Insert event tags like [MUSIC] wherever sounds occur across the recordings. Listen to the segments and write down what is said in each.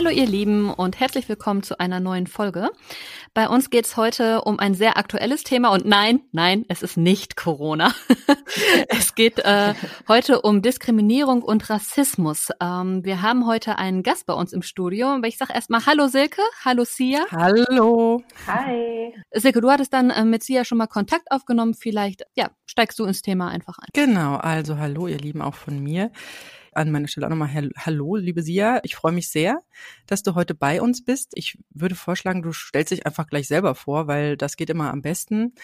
Hallo ihr Lieben und herzlich willkommen zu einer neuen Folge. Bei uns geht's heute um ein sehr aktuelles Thema und nein, nein, es ist nicht Corona. [LAUGHS] es geht äh, heute um Diskriminierung und Rassismus. Ähm, wir haben heute einen Gast bei uns im Studio. Ich sage erstmal Hallo Silke, hallo Sia. Hallo. Hi. Silke, du hattest dann äh, mit Sia schon mal Kontakt aufgenommen. Vielleicht ja, steigst du ins Thema einfach ein. Genau, also hallo ihr Lieben auch von mir an meiner Stelle auch nochmal Hallo, liebe Sia. Ich freue mich sehr, dass du heute bei uns bist. Ich würde vorschlagen, du stellst dich einfach gleich selber vor, weil das geht immer am besten.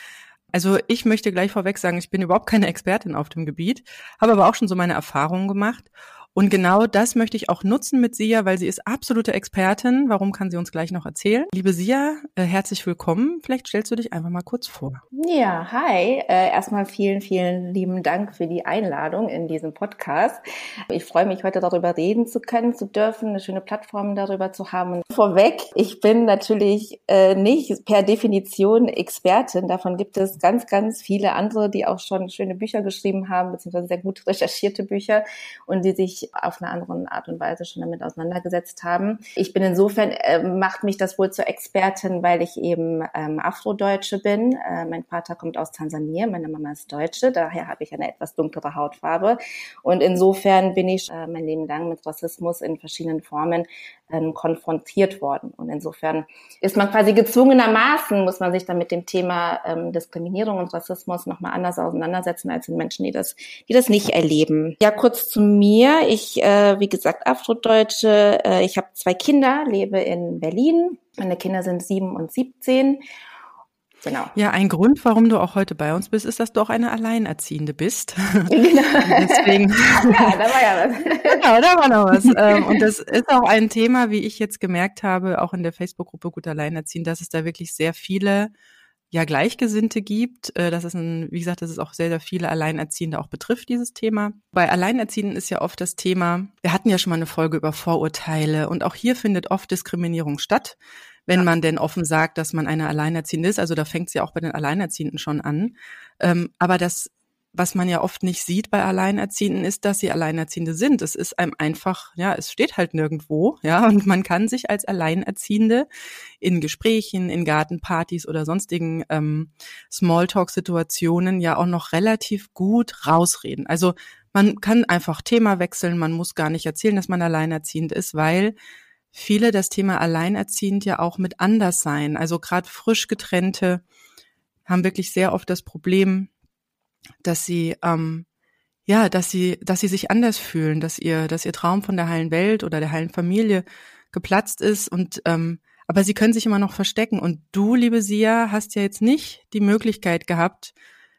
Also ich möchte gleich vorweg sagen, ich bin überhaupt keine Expertin auf dem Gebiet, habe aber auch schon so meine Erfahrungen gemacht und genau das möchte ich auch nutzen mit Sia, weil sie ist absolute Expertin. Warum kann sie uns gleich noch erzählen? Liebe Sia, äh, herzlich willkommen. Vielleicht stellst du dich einfach mal kurz vor. Ja, hi. Äh, erstmal vielen, vielen lieben Dank für die Einladung in diesem Podcast. Ich freue mich, heute darüber reden zu können, zu dürfen, eine schöne Plattform darüber zu haben. Vorweg, ich bin natürlich äh, nicht per Definition Expertin. Davon gibt es ganz, ganz viele andere, die auch schon schöne Bücher geschrieben haben, beziehungsweise sehr gut recherchierte Bücher und die sich auf einer anderen Art und Weise schon damit auseinandergesetzt haben. Ich bin insofern, äh, macht mich das wohl zur Expertin, weil ich eben ähm, Afrodeutsche bin. Äh, mein Vater kommt aus Tansania, meine Mama ist Deutsche, daher habe ich eine etwas dunklere Hautfarbe. Und insofern bin ich äh, mein Leben lang mit Rassismus in verschiedenen Formen ähm, konfrontiert worden. Und insofern ist man quasi gezwungenermaßen, muss man sich dann mit dem Thema ähm, Diskriminierung und Rassismus nochmal anders auseinandersetzen als den Menschen, die das, die das nicht erleben. Ja, kurz zu mir. Ich, äh, wie gesagt, Afrodeutsche. Äh, ich habe zwei Kinder, lebe in Berlin. Meine Kinder sind sieben und siebzehn Genau. Ja, ein Grund, warum du auch heute bei uns bist, ist, dass du auch eine Alleinerziehende bist. [LAUGHS] [LAUGHS] Genau. Deswegen. [LAUGHS] ja, da war ja was. genau, da war noch was. Ähm, und das ist auch ein Thema, wie ich jetzt gemerkt habe, auch in der Facebook-Gruppe Gut Alleinerziehend, dass es da wirklich sehr viele ja Gleichgesinnte gibt. Äh, das ist ein, wie gesagt, das ist auch sehr, sehr viele Alleinerziehende auch betrifft, dieses Thema. Bei Alleinerziehenden ist ja oft das Thema, wir hatten ja schon mal eine Folge über Vorurteile und auch hier findet oft Diskriminierung statt wenn ja. man denn offen sagt, dass man eine Alleinerziehende ist. Also da fängt es ja auch bei den Alleinerziehenden schon an. Ähm, aber das, was man ja oft nicht sieht bei Alleinerziehenden, ist, dass sie Alleinerziehende sind. Es ist einem einfach, ja, es steht halt nirgendwo, ja, [LAUGHS] und man kann sich als Alleinerziehende in Gesprächen, in Gartenpartys oder sonstigen ähm, Smalltalk-Situationen ja auch noch relativ gut rausreden. Also man kann einfach Thema wechseln, man muss gar nicht erzählen, dass man alleinerziehend ist, weil viele das Thema Alleinerziehend ja auch mit Anderssein, also gerade frisch getrennte, haben wirklich sehr oft das Problem, dass sie ähm, ja, dass sie, dass sie sich anders fühlen, dass ihr, dass ihr Traum von der heilen Welt oder der heilen Familie geplatzt ist und ähm, aber sie können sich immer noch verstecken. Und du, liebe Sia, hast ja jetzt nicht die Möglichkeit gehabt,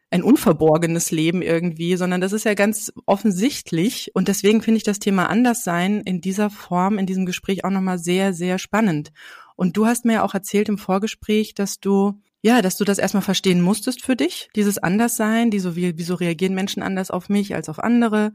ein unverborgenes Leben irgendwie, sondern das ist ja ganz offensichtlich. Und deswegen finde ich das Thema Anderssein in dieser Form, in diesem Gespräch auch nochmal sehr, sehr spannend. Und du hast mir ja auch erzählt im Vorgespräch, dass du ja, dass du das erstmal verstehen musstest für dich, dieses Anderssein, die so wie, wieso reagieren Menschen anders auf mich als auf andere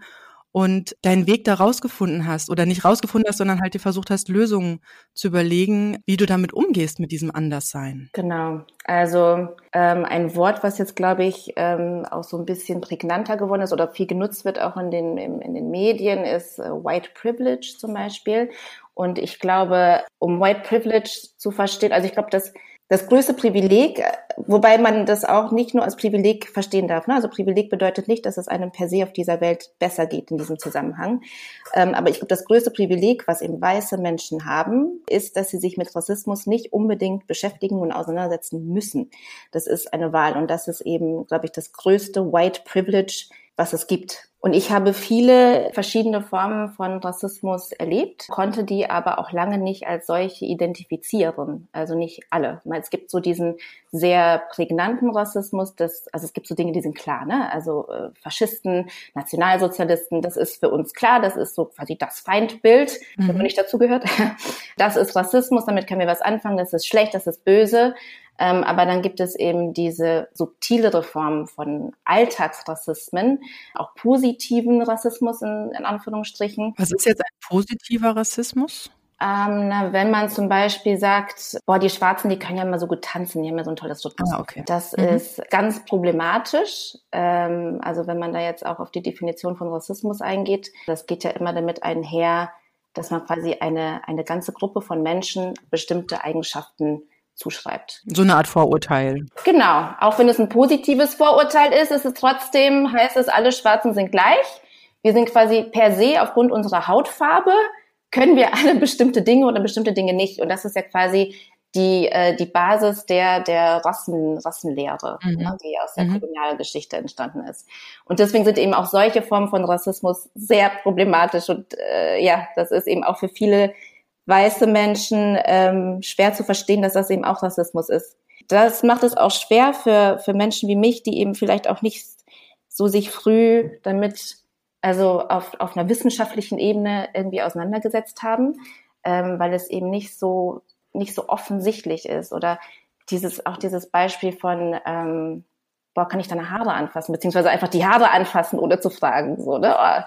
und deinen Weg da rausgefunden hast oder nicht rausgefunden hast, sondern halt dir versucht hast, Lösungen zu überlegen, wie du damit umgehst mit diesem Anderssein. Genau. Also ähm, ein Wort, was jetzt, glaube ich, ähm, auch so ein bisschen prägnanter geworden ist oder viel genutzt wird, auch in den, in, in den Medien, ist äh, White Privilege zum Beispiel. Und ich glaube, um White Privilege zu verstehen, also ich glaube, dass das größte Privileg, wobei man das auch nicht nur als Privileg verstehen darf. Ne? Also Privileg bedeutet nicht, dass es einem per se auf dieser Welt besser geht in diesem Zusammenhang. Ähm, aber ich glaube, das größte Privileg, was eben weiße Menschen haben, ist, dass sie sich mit Rassismus nicht unbedingt beschäftigen und auseinandersetzen müssen. Das ist eine Wahl und das ist eben, glaube ich, das größte White Privilege, was es gibt. Und ich habe viele verschiedene Formen von Rassismus erlebt, konnte die aber auch lange nicht als solche identifizieren. Also nicht alle. Es gibt so diesen sehr prägnanten Rassismus, das, also es gibt so Dinge, die sind klar, ne? Also äh, Faschisten, Nationalsozialisten, das ist für uns klar, das ist so quasi das Feindbild, mhm. wenn man nicht dazu gehört. [LAUGHS] Das ist Rassismus, damit können wir was anfangen, das ist schlecht, das ist böse. Ähm, aber dann gibt es eben diese subtilere Form von Alltagsrassismen, auch positiven Rassismus in, in Anführungsstrichen. Was ist jetzt ein positiver Rassismus? Ähm, na, wenn man zum Beispiel sagt, boah, die Schwarzen, die können ja immer so gut tanzen, die haben ja so ein tolles Rhythmus. Ah, okay. Das Mhm. ist ganz problematisch. Ähm, also wenn man da jetzt auch auf die Definition von Rassismus eingeht, das geht ja immer damit einher, dass man quasi eine, eine ganze Gruppe von Menschen bestimmte Eigenschaften zuschreibt. So eine Art Vorurteil. Genau. Auch wenn es ein positives Vorurteil ist, ist es trotzdem, heißt es, alle Schwarzen sind gleich. Wir sind quasi per se aufgrund unserer Hautfarbe können wir alle bestimmte Dinge oder bestimmte Dinge nicht. Und das ist ja quasi die, äh, die Basis der, der Rassen, Rassenlehre, Mhm. ne, die aus der Mhm. Kolonialgeschichte entstanden ist. Und deswegen sind eben auch solche Formen von Rassismus sehr problematisch. Und äh, ja, das ist eben auch für viele weiße Menschen ähm, schwer zu verstehen, dass das eben auch Rassismus ist. Das macht es auch schwer für, für Menschen wie mich, die eben vielleicht auch nicht so sich früh damit, also auf, auf einer wissenschaftlichen Ebene irgendwie auseinandergesetzt haben, ähm, weil es eben nicht so, nicht so offensichtlich ist. Oder dieses, auch dieses Beispiel von, ähm, boah, kann ich deine Haare anfassen, beziehungsweise einfach die Haare anfassen, ohne zu fragen. So, ne? Oh,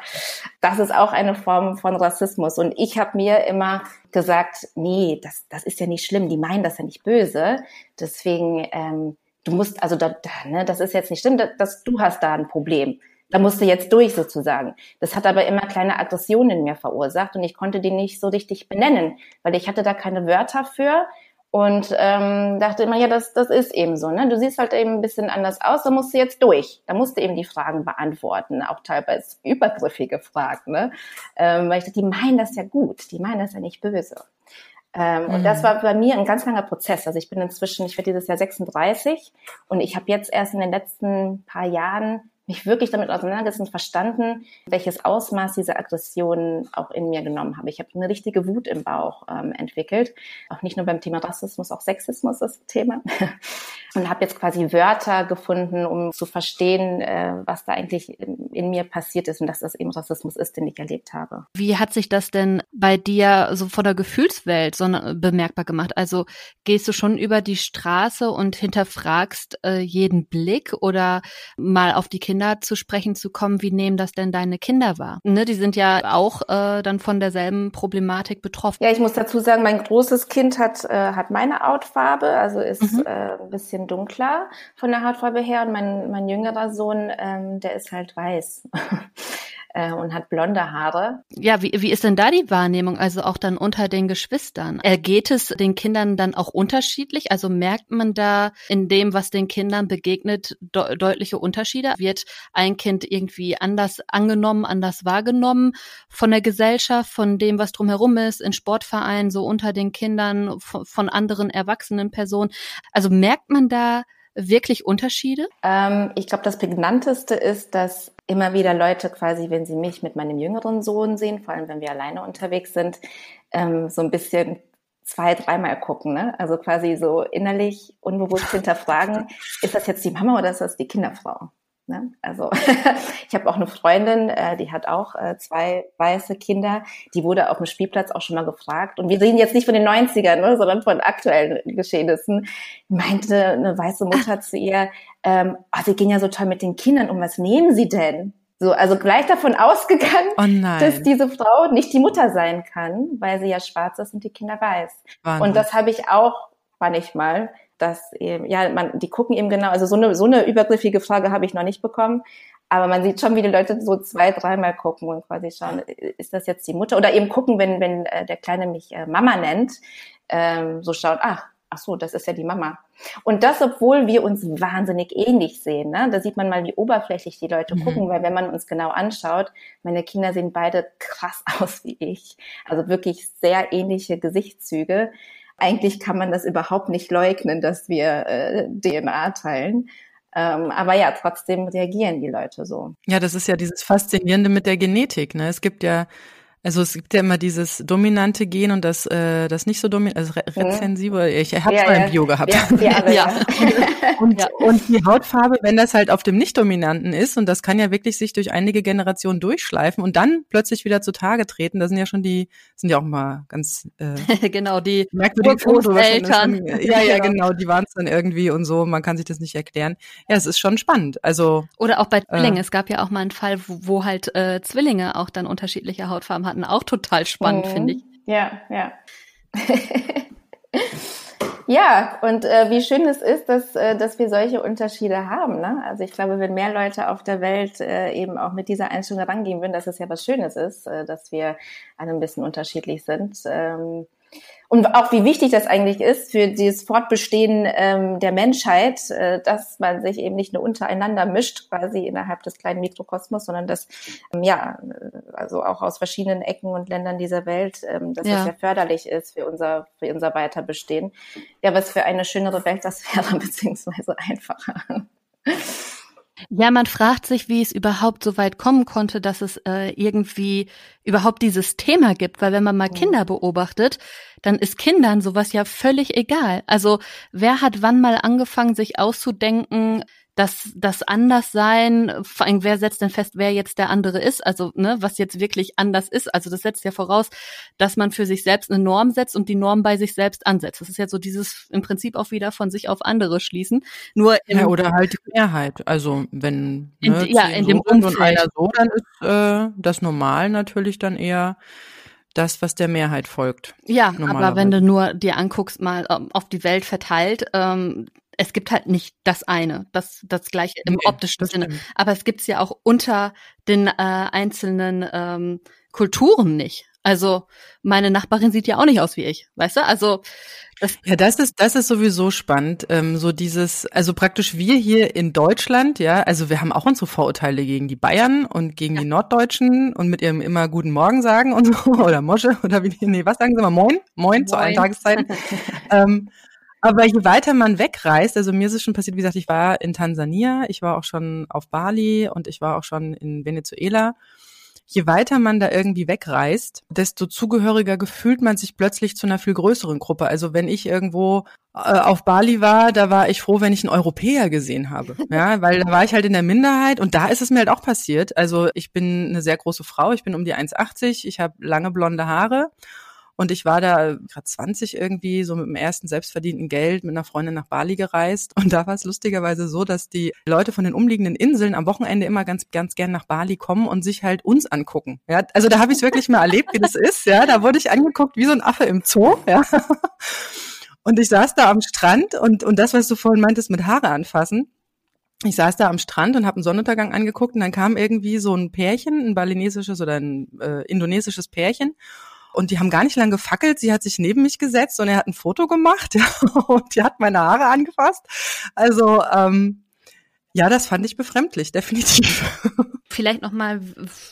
Das ist auch eine Form von Rassismus. Und ich habe mir immer gesagt, nee, das, das ist ja nicht schlimm, die meinen das ja nicht böse. Deswegen, ähm, du musst, also da, da, ne, das ist jetzt nicht schlimm, dass, dass du hast da ein Problem. Da musst du jetzt durch sozusagen. Das hat aber immer kleine Aggressionen in mir verursacht und ich konnte die nicht so richtig benennen, weil ich hatte da keine Wörter für und ähm, dachte immer, ja, das, das ist eben so. Ne? Du siehst halt eben ein bisschen anders aus, da musst du jetzt durch. Da musst du eben die Fragen beantworten, auch teilweise übergriffige Fragen. Ne? Ähm, weil ich dachte, die meinen das ja gut, die meinen das ja nicht böse. Ähm, Und das war bei mir ein ganz langer Prozess. Also ich bin inzwischen, ich werde dieses Jahr 36 und ich habe jetzt erst in den letzten paar Jahren mich wirklich damit auseinandergesetzt und verstanden, welches Ausmaß diese Aggression auch in mir genommen habe. Ich habe eine richtige Wut im Bauch ähm, entwickelt. Auch nicht nur beim Thema Rassismus, auch Sexismus ist Thema. [LAUGHS] Und habe jetzt quasi Wörter gefunden, um zu verstehen, äh, was da eigentlich in, in mir passiert ist und dass das eben Rassismus ist, den ich erlebt habe. Wie hat sich das denn bei dir so von der Gefühlswelt so ne- bemerkbar gemacht? Also gehst du schon über die Straße und hinterfragst äh, jeden Blick oder mal auf die Kinder zu sprechen zu kommen, wie nehmen das denn deine Kinder wahr? Ne, die sind ja auch äh, dann von derselben Problematik betroffen. Ja, ich muss dazu sagen, mein großes Kind hat, äh, hat meine Hautfarbe, also ist Mhm. äh, ein bisschen dunkler von der Hautfarbe her. Und mein, mein jüngerer Sohn, ähm, der ist halt weiß [LAUGHS] äh, und hat blonde Haare. Ja, wie, wie ist denn da die Wahrnehmung, also auch dann unter den Geschwistern? Ergeht es den Kindern dann auch unterschiedlich? Also merkt man da in dem, was den Kindern begegnet, de deutliche Unterschiede? Wird ein Kind irgendwie anders angenommen, anders wahrgenommen von der Gesellschaft, von dem, was drumherum ist, in Sportvereinen, so unter den Kindern, von, von anderen erwachsenen Personen? Also merkt man da wirklich Unterschiede? Ähm, ich glaube, das prägnanteste ist, dass immer wieder Leute quasi, wenn sie mich mit meinem jüngeren Sohn sehen, vor allem wenn wir alleine unterwegs sind, ähm, so ein bisschen zwei, dreimal gucken, ne? Also quasi so innerlich unbewusst hinterfragen, [LAUGHS] ist das jetzt die Mama oder ist das die Kinderfrau? Ne? Also [LAUGHS] ich habe auch eine Freundin, äh, die hat auch äh, zwei weiße Kinder, die wurde auf dem Spielplatz auch schon mal gefragt. Und wir reden jetzt nicht von den 90ern, ne, sondern von aktuellen Geschehnissen. Meinte eine weiße Mutter zu ihr, ähm, oh, sie gehen ja so toll mit den Kindern um, was nehmen sie denn? So, also gleich davon [LAUGHS] ausgegangen, Oh dass diese Frau nicht die Mutter sein kann, weil sie ja schwarz ist und die Kinder weiß. Wahnsinn. Und das habe ich auch manchmal, dass eben, ja, man, die gucken eben genau, also so eine, so eine übergriffige Frage habe ich noch nicht bekommen. Aber man sieht schon, wie die Leute so zwei, dreimal gucken und quasi schauen, ist das jetzt die Mutter? Oder eben gucken, wenn, wenn äh, der Kleine mich äh, Mama nennt, ähm, so schauen, ach, ach so, das ist ja die Mama. Und das, obwohl wir uns wahnsinnig ähnlich sehen. Ne? Da sieht man mal, wie oberflächlich die Leute Mhm. gucken, weil wenn man uns genau anschaut, meine Kinder sehen beide krass [LAUGHS] aus wie ich. Also wirklich sehr ähnliche Gesichtszüge. Eigentlich kann man das überhaupt nicht leugnen, dass wir äh, DNA teilen. Ähm, aber ja, trotzdem reagieren die Leute so. Ja, das ist ja dieses Faszinierende mit der Genetik. Ne? Es gibt ja, also es gibt ja immer dieses dominante Gen und das, äh, das nicht so dominant, also re rezensive. Ich habe Ja, es mal ja. im Bio gehabt. Ja, Ja. [LAUGHS] Und, Ja. und die Hautfarbe, wenn das halt auf dem Nicht-Dominanten ist, und das kann ja wirklich sich durch einige Generationen durchschleifen und dann plötzlich wieder zutage treten, da sind ja schon die, sind ja auch mal ganz äh, [LAUGHS] genau, die. Urgroßeltern. [LAUGHS] Ja, ja, Genau. genau, die waren es dann irgendwie und so, man kann sich das nicht erklären. Ja, es ist schon spannend. Also Oder auch bei Zwillingen. Äh. Es gab ja auch mal einen Fall, wo, wo halt äh, Zwillinge auch dann unterschiedliche Hautfarben hatten. Auch total spannend, Mhm. finde ich. Ja, ja. [LAUGHS] Ja, und äh, wie schön es ist, dass, äh, dass wir solche Unterschiede haben. Ne? Also ich glaube, wenn mehr Leute auf der Welt äh, eben auch mit dieser Einstellung rangehen würden, dass es ja was Schönes ist, äh, dass wir alle ein bisschen unterschiedlich sind. Ähm, und auch wie wichtig das eigentlich ist für dieses Fortbestehen ähm, der Menschheit, äh, dass man sich eben nicht nur untereinander mischt, quasi innerhalb des kleinen Mikrokosmos, sondern dass, ähm, ja, also auch aus verschiedenen Ecken und Ländern dieser Welt, ähm, dass ja. das ja förderlich ist für unser, für unser Weiterbestehen. Ja, was für eine schönere Welt das wäre, [LAUGHS] beziehungsweise einfacher. Ja, man fragt sich, wie es überhaupt so weit kommen konnte, dass es äh, irgendwie überhaupt dieses Thema gibt, weil wenn man mal Kinder beobachtet, dann ist Kindern sowas ja völlig egal. Also wer hat wann mal angefangen, sich auszudenken, dass das Anderssein, vor allem wer setzt denn fest, wer jetzt der andere ist, also ne, was jetzt wirklich anders ist. Also das setzt ja voraus, dass man für sich selbst eine Norm setzt und die Norm bei sich selbst ansetzt. Das ist ja so dieses im Prinzip auch wieder von sich auf andere schließen. Nur im, ja, oder halt die Mehrheit. Also wenn in, ne, ja, in dem Umfeld. und einer so, dann ist äh, das normal natürlich dann eher das, was der Mehrheit folgt. Ja, aber wenn du nur dir anguckst, mal ähm, auf die Welt verteilt, ähm, es gibt halt nicht das eine, das, das gleiche im nee, optischen Sinne. Stimmt. Aber es gibt's ja auch unter den äh, einzelnen ähm, Kulturen nicht. Also meine Nachbarin sieht ja auch nicht aus wie ich, weißt du? Also das ja, das ist das ist sowieso spannend. Ähm, so dieses, also praktisch wir hier in Deutschland, ja, also wir haben auch unsere Vorurteile gegen die Bayern und gegen ja. die Norddeutschen und mit ihrem immer guten Morgen sagen und so [LAUGHS] oder Mosche oder wie nee, was sagen sie mal Moin, Moin, Moin. zu allen Tageszeiten. [LAUGHS] ähm, aber je weiter man wegreist, also mir ist es schon passiert, wie gesagt, ich war in Tansania, ich war auch schon auf Bali und ich war auch schon in Venezuela. Je weiter man da irgendwie wegreist, desto zugehöriger gefühlt man sich plötzlich zu einer viel größeren Gruppe. Also wenn ich irgendwo äh, auf Bali war, da war ich froh, wenn ich einen Europäer gesehen habe. [LAUGHS] Ja, weil da war ich halt in der Minderheit und da ist es mir halt auch passiert. Also ich bin eine sehr große Frau, ich bin um die 1,80, ich habe lange blonde Haare und ich war da gerade 20 irgendwie, so mit dem ersten selbstverdienten Geld mit einer Freundin nach Bali gereist. Und da war es lustigerweise so, dass die Leute von den umliegenden Inseln am Wochenende immer ganz, ganz gern nach Bali kommen und sich halt uns angucken. Ja, also da habe ich es wirklich mal erlebt, wie das ist. Ja, da wurde ich angeguckt wie so ein Affe im Zoo. Ja. Und ich saß da am Strand und, und das, was du vorhin meintest, mit Haare anfassen. Ich saß da am Strand und habe einen Sonnenuntergang angeguckt und dann kam irgendwie so ein Pärchen, ein balinesisches oder ein äh, indonesisches Pärchen und die haben gar nicht lange gefackelt. Sie hat sich neben mich gesetzt und er hat ein Foto gemacht [LAUGHS] und die hat meine Haare angefasst. Also ähm, ja, das fand ich befremdlich, definitiv. [LAUGHS] Vielleicht noch mal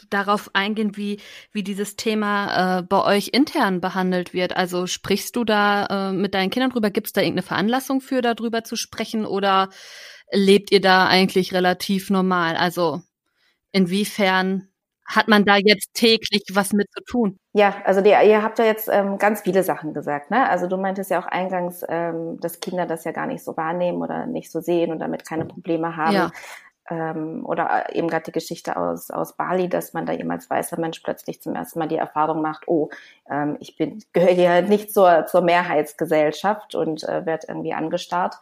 darauf eingehen, wie wie dieses Thema äh, bei euch intern behandelt wird. Also sprichst du da äh, mit deinen Kindern drüber? Gibt es da irgendeine Veranlassung für, darüber zu sprechen oder lebt ihr da eigentlich relativ normal? Also inwiefern hat man da jetzt täglich was mit zu tun? Ja, also die, ihr habt ja jetzt ähm, ganz viele Sachen gesagt. Ne? Also du meintest ja auch eingangs, ähm, dass Kinder das ja gar nicht so wahrnehmen oder nicht so sehen und damit keine Probleme haben. Ja. Ähm, oder eben gerade die Geschichte aus, aus Bali, dass man da eben als weißer Mensch plötzlich zum ersten Mal die Erfahrung macht, oh, ähm, ich bin [LAUGHS] gehöre ja nicht zur, zur Mehrheitsgesellschaft und äh, werde irgendwie angestarrt.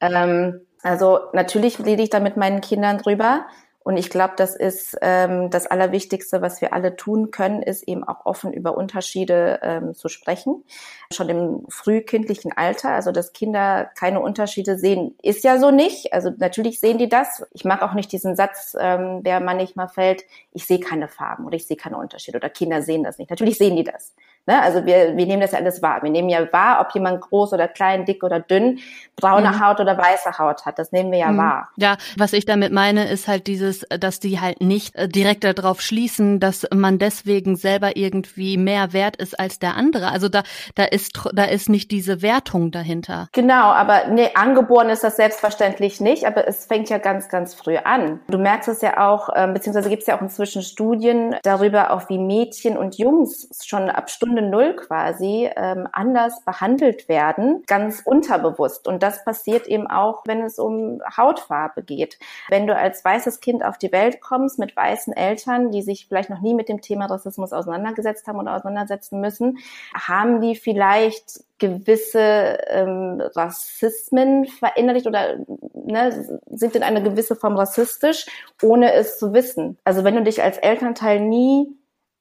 Ähm, also natürlich rede ich da mit meinen Kindern drüber. Und ich glaube, das ist ähm, das Allerwichtigste, was wir alle tun können, ist eben auch offen über Unterschiede ähm, zu sprechen. Schon im frühkindlichen Alter, also dass Kinder keine Unterschiede sehen, ist ja so nicht. Also natürlich sehen die das. Ich mag auch nicht diesen Satz, ähm, der manchmal fällt, ich sehe keine Farben oder ich sehe keine Unterschiede oder Kinder sehen das nicht. Natürlich sehen die das. Ne? Also wir, wir nehmen das ja alles wahr. Wir nehmen ja wahr, ob jemand groß oder klein, dick oder dünn, braune mhm. Haut oder weiße Haut hat. Das nehmen wir ja mhm. wahr. Ja, was ich damit meine, ist halt dieses, dass die halt nicht äh, direkt darauf schließen, dass man deswegen selber irgendwie mehr wert ist als der andere. Also da, da ist, da ist nicht diese Wertung dahinter. Genau, aber nee, angeboren ist das selbstverständlich nicht, aber es fängt ja ganz, ganz früh an. Du merkst es ja auch, äh, beziehungsweise gibt es ja auch inzwischen Studien darüber, auch wie Mädchen und Jungs schon ab Stunden Stunde Null quasi ähm, anders behandelt werden, ganz unterbewusst. Und das passiert eben auch, wenn es um Hautfarbe geht. Wenn du als weißes Kind auf die Welt kommst mit weißen Eltern, die sich vielleicht noch nie mit dem Thema Rassismus auseinandergesetzt haben oder auseinandersetzen müssen, haben die vielleicht gewisse ähm, Rassismen verinnerlicht oder ne, sind in einer gewisse Form rassistisch, ohne es zu wissen. Also wenn du dich als Elternteil nie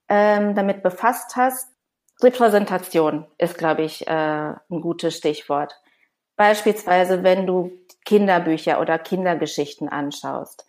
ähm, damit befasst hast, Repräsentation ist, glaube ich, äh, ein gutes Stichwort. Beispielsweise, wenn du Kinderbücher oder Kindergeschichten anschaust.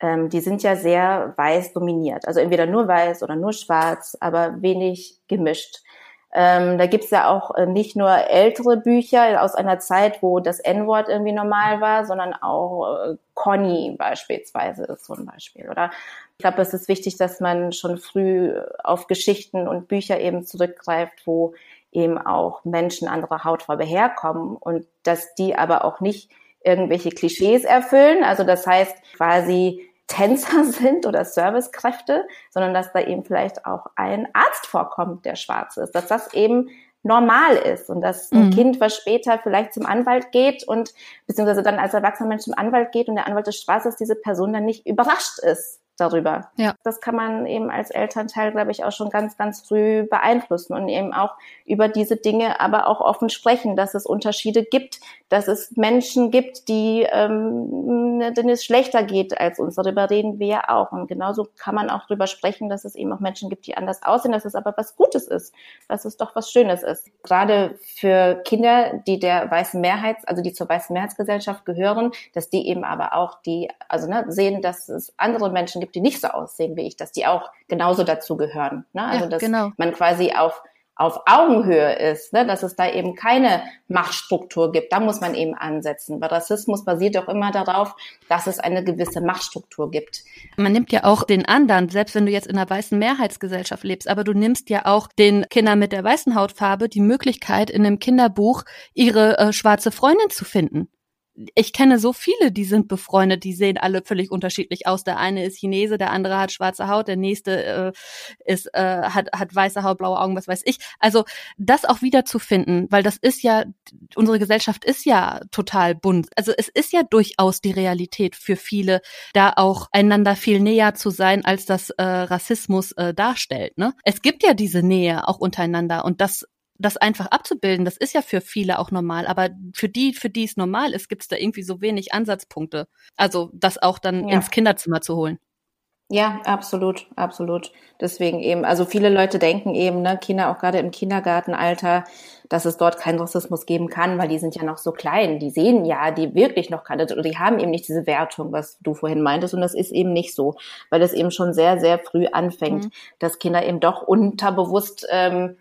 Ähm, die sind ja sehr weiß dominiert. Also entweder nur weiß oder nur schwarz, aber wenig gemischt. Ähm, da gibt's ja auch äh, nicht nur ältere Bücher aus einer Zeit, wo das N-Wort irgendwie normal war, sondern auch äh, Conny beispielsweise ist so ein Beispiel. Oder ich glaube, es ist wichtig, dass man schon früh auf Geschichten und Bücher eben zurückgreift, wo eben auch Menschen anderer Hautfarbe herkommen und dass die aber auch nicht irgendwelche Klischees erfüllen. Also das heißt quasi Tänzer [LAUGHS] sind oder Servicekräfte, sondern dass da eben vielleicht auch ein Arzt vorkommt, der schwarz ist, dass das eben normal ist und dass ein mhm. Kind, was später vielleicht zum Anwalt geht und beziehungsweise dann als erwachsener Mensch zum Anwalt geht und der Anwalt ist schwarz ist, diese Person dann nicht überrascht ist darüber. Ja. Das kann man eben als Elternteil, glaube ich, auch schon ganz, ganz früh beeinflussen und eben auch über diese Dinge aber auch offen sprechen, dass es Unterschiede gibt, dass es Menschen gibt, die ähm, ne, denen es schlechter geht als uns. Darüber reden wir ja auch. Und genauso kann man auch darüber sprechen, dass es eben auch Menschen gibt, die anders aussehen, dass es aber was Gutes ist, dass es doch was Schönes ist. Gerade für Kinder, die der weißen Mehrheits, also die zur weißen Mehrheitsgesellschaft gehören, dass die eben aber auch die, also ne, sehen, dass es andere Menschen gibt, gibt, die nicht so aussehen wie ich, dass die auch genauso dazu gehören. Ne? Also ja, dass genau. man quasi auf auf Augenhöhe ist, ne? dass es da eben keine Machtstruktur gibt. Da muss man eben ansetzen. Weil Rassismus basiert doch immer darauf, dass es eine gewisse Machtstruktur gibt. Man nimmt ja auch den anderen, selbst wenn du jetzt in einer weißen Mehrheitsgesellschaft lebst, aber du nimmst ja auch den Kindern mit der weißen Hautfarbe die Möglichkeit, in einem Kinderbuch ihre äh, schwarze Freundin zu finden ich kenne so viele, die sind befreundet, die sehen alle völlig unterschiedlich aus. Der eine ist Chinese, der andere hat schwarze Haut, der nächste äh, ist äh, hat hat weiße Haut, blaue Augen, was weiß ich. Also das auch wiederzufinden, weil das ist ja unsere Gesellschaft ist ja total bunt. Also es ist ja durchaus die Realität für viele, da auch einander viel näher zu sein, als das äh, Rassismus äh, darstellt. Ne? Es gibt ja diese Nähe auch untereinander und das das einfach abzubilden, das ist ja für viele auch normal, aber für die, für die es normal ist, gibt es da irgendwie so wenig Ansatzpunkte. Also das auch dann ja. ins Kinderzimmer zu holen. Ja, absolut, absolut. Deswegen eben, also viele Leute denken eben, ne, Kinder auch gerade im Kindergartenalter, dass es dort keinen Rassismus geben kann, weil die sind ja noch so klein. Die sehen ja, die wirklich noch keine, oder die haben eben nicht diese Wertung, was du vorhin meintest. Und das ist eben nicht so, weil das eben schon sehr, sehr früh anfängt, mhm. dass Kinder eben doch unterbewusst ähm, äh,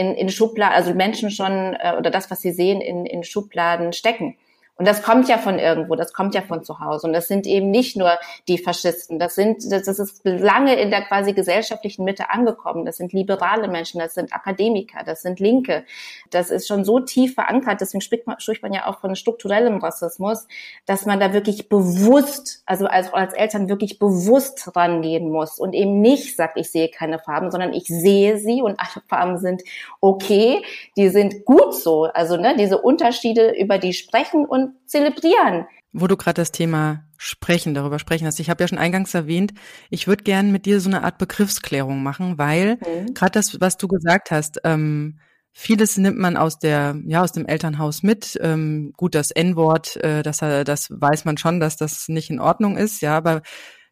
in, in Schubladen, also Menschen schon äh, oder das, was sie sehen, in, in Schubladen stecken. Und das kommt ja von irgendwo, das kommt ja von zu Hause. Und das sind eben nicht nur die Faschisten, das sind, das ist lange in der quasi gesellschaftlichen Mitte angekommen. Das sind liberale Menschen, das sind Akademiker, das sind Linke. Das ist schon so tief verankert, deswegen spricht man, spricht man ja auch von strukturellem Rassismus, dass man da wirklich bewusst, also als, als Eltern wirklich bewusst rangehen muss und eben nicht sagt, ich sehe keine Farben, sondern ich sehe sie und alle Farben sind okay, die sind gut so. Also ne, diese Unterschiede, über die sprechen und zelebrieren. Wo du gerade das Thema sprechen, darüber sprechen hast. Ich habe ja schon eingangs erwähnt, ich würde gerne mit dir so eine Art Begriffsklärung machen, weil mhm. gerade das, was du gesagt hast, ähm, vieles nimmt man aus der, ja, aus dem Elternhaus mit. Ähm, gut, das N-Wort, äh, das, das weiß man schon, dass das nicht in Ordnung ist, ja, aber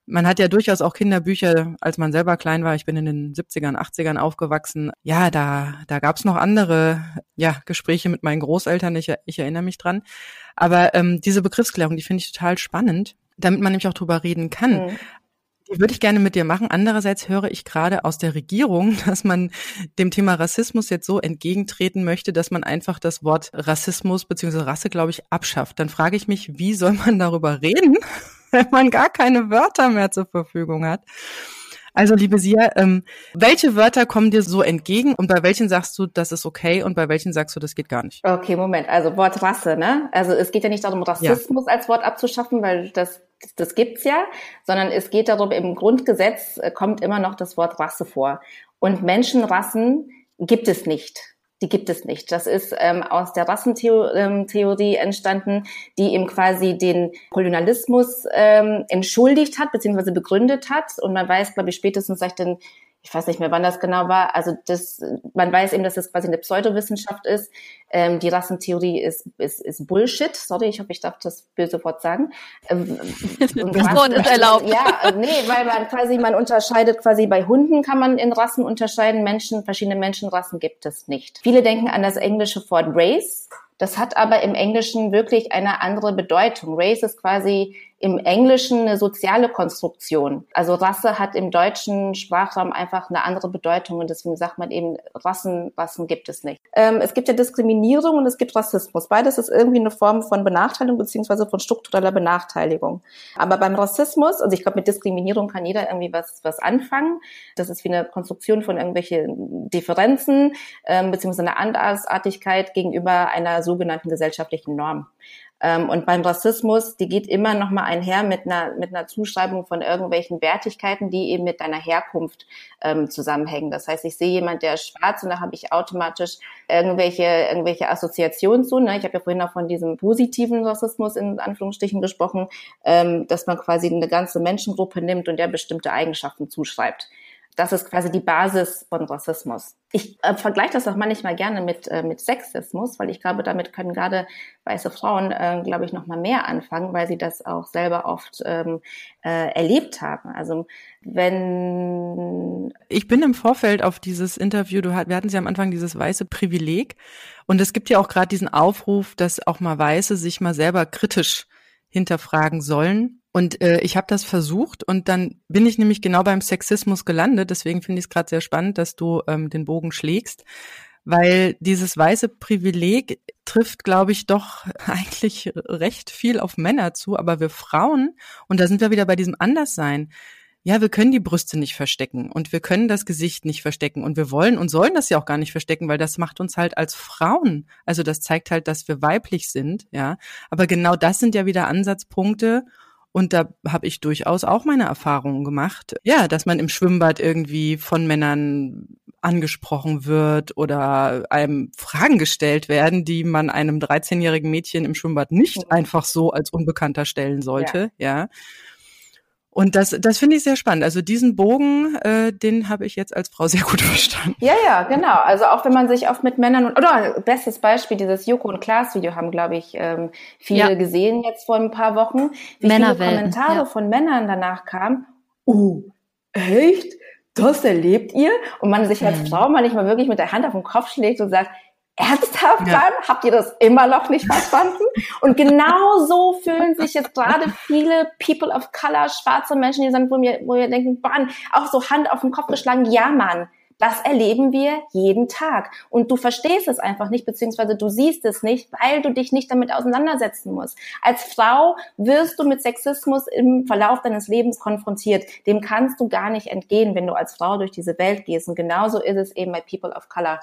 man hat ja durchaus auch Kinderbücher, als man selber klein war. Ich bin in den 70ern, 80ern aufgewachsen. Ja, da, da gab's noch andere ja, Gespräche mit meinen Großeltern. Ich, ich erinnere mich dran. Aber ähm, diese Begriffsklärung, die finde ich total spannend, damit man nämlich auch drüber reden kann. Mhm. Die würde ich gerne mit dir machen. Andererseits höre ich gerade aus der Regierung, [LAUGHS] dass man dem Thema Rassismus jetzt so entgegentreten möchte, dass man einfach das Wort Rassismus bzw. Rasse, glaube ich, abschafft. Dann frage ich mich, wie soll man darüber reden? [LAUGHS] wenn man gar keine Wörter mehr zur Verfügung hat. Also, liebe Sia, ähm, welche Wörter kommen dir so entgegen und bei welchen sagst du, das ist okay und bei welchen sagst du, das geht gar nicht? Okay, Moment. Also Wort Rasse, ne? Also es geht ja nicht darum, Rassismus ja. als Wort abzuschaffen, weil das das gibt's ja, sondern es geht darum, im Grundgesetz äh, kommt immer noch das Wort Rasse vor. Und Menschenrassen gibt es nicht die gibt es nicht. Das ist ähm, aus der Rassentheorie ähm, entstanden, die eben quasi den Kolonialismus ähm, entschuldigt hat, beziehungsweise begründet hat. Und man weiß, glaube ich, spätestens seit den ich weiß nicht mehr, wann das genau war. Also das, man weiß eben, dass das quasi eine Pseudowissenschaft ist. Ähm, die Rassentheorie ist, ist, ist Bullshit. Sorry, ich hoffe, ich darf das böse Wort sagen. Ähm, [LAUGHS] das Wort ist erlaubt. Ja, nee, weil man quasi, man unterscheidet quasi bei Hunden kann man in Rassen unterscheiden. Menschen, verschiedene Menschenrassen gibt es nicht. Viele denken an das englische Wort Race. Das hat aber im Englischen wirklich eine andere Bedeutung. Race ist quasi im Englischen eine soziale Konstruktion. Also Rasse hat im deutschen Sprachraum einfach eine andere Bedeutung und deswegen sagt man eben, Rassen, Rassen gibt es nicht. Ähm, es gibt ja Diskriminierung und es gibt Rassismus. Beides ist irgendwie eine Form von Benachteiligung beziehungsweise von struktureller Benachteiligung. Aber beim Rassismus, also ich glaube, mit Diskriminierung kann jeder irgendwie was, was anfangen. Das ist wie eine Konstruktion von irgendwelchen Differenzen ähm, beziehungsweise eine Andersartigkeit gegenüber einer sogenannten gesellschaftlichen Norm. Ähm, und beim Rassismus, die geht immer noch mal einher mit einer, mit einer Zuschreibung von irgendwelchen Wertigkeiten, die eben mit deiner Herkunft ähm, zusammenhängen. Das heißt, ich sehe jemand, der ist schwarz und da habe ich automatisch irgendwelche, irgendwelche Assoziationen zu. Ne? Ich habe ja vorhin auch von diesem positiven Rassismus in Anführungsstrichen gesprochen, ähm, dass man quasi eine ganze Menschengruppe nimmt und der bestimmte Eigenschaften zuschreibt. Das ist quasi die Basis von Rassismus. Ich äh, vergleiche das auch manchmal gerne mit, äh, mit Sexismus, weil ich glaube, damit können gerade weiße Frauen, äh, glaube ich, noch mal mehr anfangen, weil sie das auch selber oft ähm, äh, erlebt haben. Also wenn ich bin im Vorfeld auf dieses Interview, du, wir hatten sie am Anfang dieses weiße Privileg und es gibt ja auch gerade diesen Aufruf, dass auch mal Weiße sich mal selber kritisch hinterfragen sollen und äh, ich habe das versucht und dann bin ich nämlich genau beim Sexismus gelandet. Deswegen finde ich es gerade sehr spannend, dass du ähm, den Bogen schlägst, weil dieses weiße Privileg trifft, glaube ich, doch [LAUGHS] eigentlich recht viel auf Männer zu. Aber wir Frauen, und da sind wir wieder bei diesem Anderssein, ja, wir können die Brüste nicht verstecken und wir können das Gesicht nicht verstecken und wir wollen und sollen das ja auch gar nicht verstecken, weil das macht uns halt als Frauen. Also das zeigt halt, dass wir weiblich sind, ja. Aber genau das sind ja wieder Ansatzpunkte, und da habe ich durchaus auch meine Erfahrungen gemacht. Ja, dass man im Schwimmbad irgendwie von Männern angesprochen wird oder einem Fragen gestellt werden, die man einem 13-jährigen Mädchen im Schwimmbad nicht mhm. einfach so als Unbekannter stellen sollte. Ja. ja. Und das, das finde ich sehr spannend. Also diesen Bogen, äh, den habe ich jetzt als Frau sehr gut [LAUGHS] verstanden. Ja, ja, genau. Also auch wenn man sich oft mit Männern und, oder bestes Beispiel, dieses Joko und Klaas Video haben, glaube ich, ähm, viele ja. gesehen jetzt vor ein paar Wochen, wie viele Kommentare ja. von Männern danach kamen. Oh, echt? Das erlebt ihr? Und man sich als mhm. Frau manchmal wirklich mit der Hand auf den Kopf schlägt und sagt, Ernsthaft ja. Habt ihr das immer noch nicht verstanden? [LAUGHS] Und genau so fühlen sich jetzt gerade viele People of Color, schwarze Menschen, die sind, wo wir, wo wir denken, Mann, auch so Hand auf den Kopf geschlagen, ja Mann, das erleben wir jeden Tag. Und du verstehst es einfach nicht, beziehungsweise du siehst es nicht, weil du dich nicht damit auseinandersetzen musst. Als Frau wirst du mit Sexismus im Verlauf deines Lebens konfrontiert. Dem kannst du gar nicht entgehen, wenn du als Frau durch diese Welt gehst. Und genauso ist es eben bei People of Color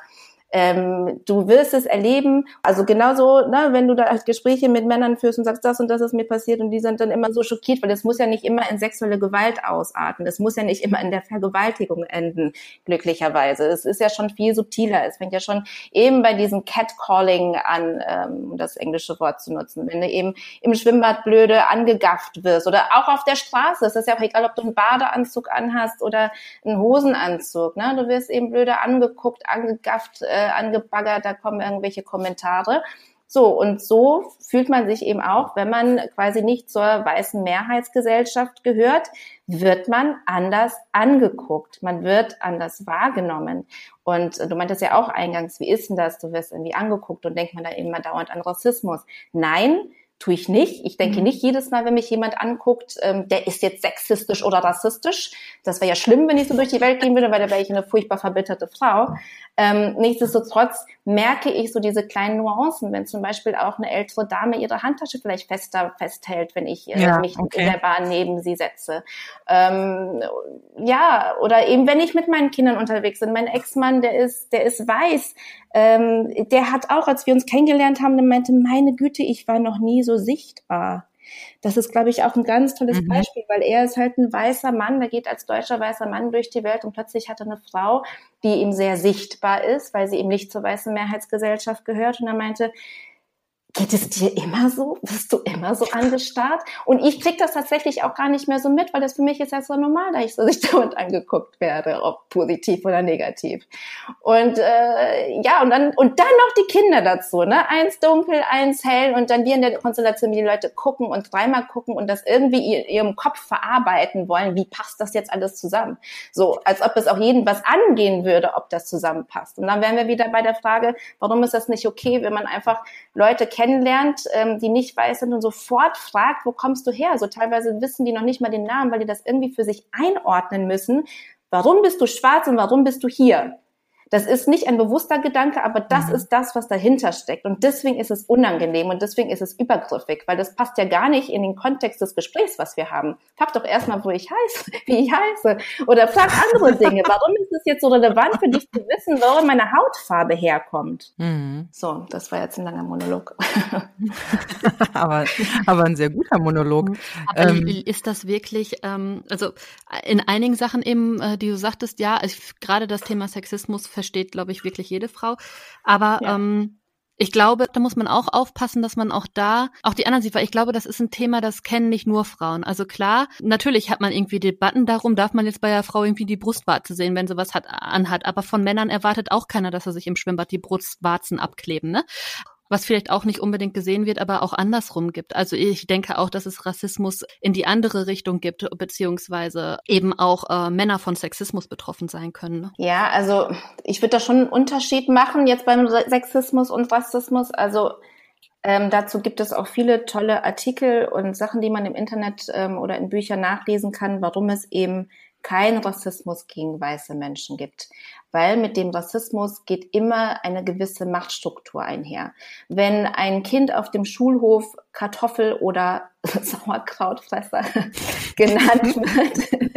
ähm, du wirst es erleben. Also genauso, ne, wenn du da Gespräche mit Männern führst und sagst, das und das ist mir passiert und die sind dann immer so schockiert, weil es muss ja nicht immer in sexuelle Gewalt ausarten. Es muss ja nicht immer in der Vergewaltigung enden, glücklicherweise. Es ist ja schon viel subtiler. Es fängt ja schon eben bei diesem Catcalling an, ähm, um das englische Wort zu nutzen. Wenn du eben im Schwimmbad blöde angegafft wirst oder auch auf der Straße. Es ist ja auch egal, ob du einen Badeanzug anhast oder einen Hosenanzug. Ne? Du wirst eben blöde angeguckt, angegafft, äh, äh, angebaggert, da kommen irgendwelche Kommentare. So, und so fühlt man sich eben auch, wenn man quasi nicht zur weißen Mehrheitsgesellschaft gehört, wird man anders angeguckt, man wird anders wahrgenommen. Und du meintest ja auch eingangs, wie ist denn das? Du wirst irgendwie angeguckt und denkt man da immer dauernd an Rassismus. Nein, tue ich nicht. Ich denke mhm. nicht jedes Mal, wenn mich jemand anguckt, ähm, der ist jetzt sexistisch oder rassistisch. Das wäre ja schlimm, wenn ich so durch die Welt gehen würde, weil da wäre ich eine furchtbar verbitterte Frau. Ähm, nichtsdestotrotz merke ich so diese kleinen Nuancen, wenn zum Beispiel auch eine ältere Dame ihre Handtasche vielleicht fester festhält, wenn ich äh, ja, mich okay. in der Bahn neben sie setze. Ähm, ja, oder eben wenn ich mit meinen Kindern unterwegs bin. Mein Ex-Mann, der ist, der ist weiß. Ähm, der hat auch, als wir uns kennengelernt haben, der meinte, meine Güte, ich war noch nie so sichtbar. Das ist, glaube ich, auch ein ganz tolles mhm. Beispiel, weil er ist halt ein weißer Mann, der geht als deutscher weißer Mann durch die Welt und plötzlich hat er eine Frau, die ihm sehr sichtbar ist, weil sie ihm nicht zur weißen Mehrheitsgesellschaft gehört. Und er meinte, geht es dir immer so? Bist du immer so angestarrt? Und ich krieg das tatsächlich auch gar nicht mehr so mit, weil das für mich ist ja so normal, da ich so [LAUGHS] sich damit angeguckt werde, ob positiv oder negativ. Und äh, ja, und dann und dann noch die Kinder dazu, ne? Eins dunkel, eins hell und dann wir in der Konstellation, wie die Leute gucken und dreimal gucken und das irgendwie in ihrem Kopf verarbeiten wollen, wie passt das jetzt alles zusammen? So, als ob es auch jeden was angehen würde, ob das zusammenpasst. Und dann wären wir wieder bei der Frage, warum ist das nicht okay, wenn man einfach Leute kennt, kennenlernt, ähm, die nicht weiß sind und sofort fragt, wo kommst du her? So teilweise wissen die noch nicht mal den Namen, weil die das irgendwie für sich einordnen müssen. Warum bist du schwarz und warum bist du hier? Das ist nicht ein bewusster Gedanke, aber das mhm. ist das, was dahinter steckt. Und deswegen ist es unangenehm und deswegen ist es übergriffig, weil das passt ja gar nicht in den Kontext des Gesprächs, was wir haben. Frag doch erstmal, wo ich heiße, [LAUGHS] wie ich heiße. Oder frag andere Dinge. [LAUGHS] Warum ist es jetzt so relevant für dich zu wissen, warum meine Hautfarbe herkommt? Mhm. So, das war jetzt ein langer Monolog. [LAUGHS] aber, aber ein sehr guter Monolog. Aber ähm, ist das wirklich, ähm, also in einigen Sachen eben, äh, die du sagtest, ja, gerade das Thema Sexismus versteht, glaube ich, wirklich jede Frau. Aber ja. ähm, ich glaube, da muss man auch aufpassen, dass man auch da auch die anderen sieht, weil ich glaube, das ist ein Thema, das kennen nicht nur Frauen. Also klar, natürlich hat man irgendwie Debatten darum, darf man jetzt bei der Frau irgendwie die Brustwarze sehen, wenn sie was hat, anhat. Aber von Männern erwartet auch keiner, dass er sich im Schwimmbad die Brustwarzen abkleben, ne? Was vielleicht auch nicht unbedingt gesehen wird, aber auch andersrum gibt. Also ich denke auch, dass es Rassismus in die andere Richtung gibt, beziehungsweise eben auch äh, Männer von Sexismus betroffen sein können. Ne? Ja, also ich würde da schon einen Unterschied machen jetzt beim Sexismus und Rassismus. Also ähm, dazu gibt es auch viele tolle Artikel und Sachen, die man im Internet ähm, oder in Büchern nachlesen kann, warum es eben kein Rassismus gegen weiße Menschen gibt weil mit dem Rassismus geht immer eine gewisse Machtstruktur einher. Wenn ein Kind auf dem Schulhof Kartoffel oder [LAUGHS] Sauerkrautfresser [LAUGHS] genannt [LAUGHS] wird,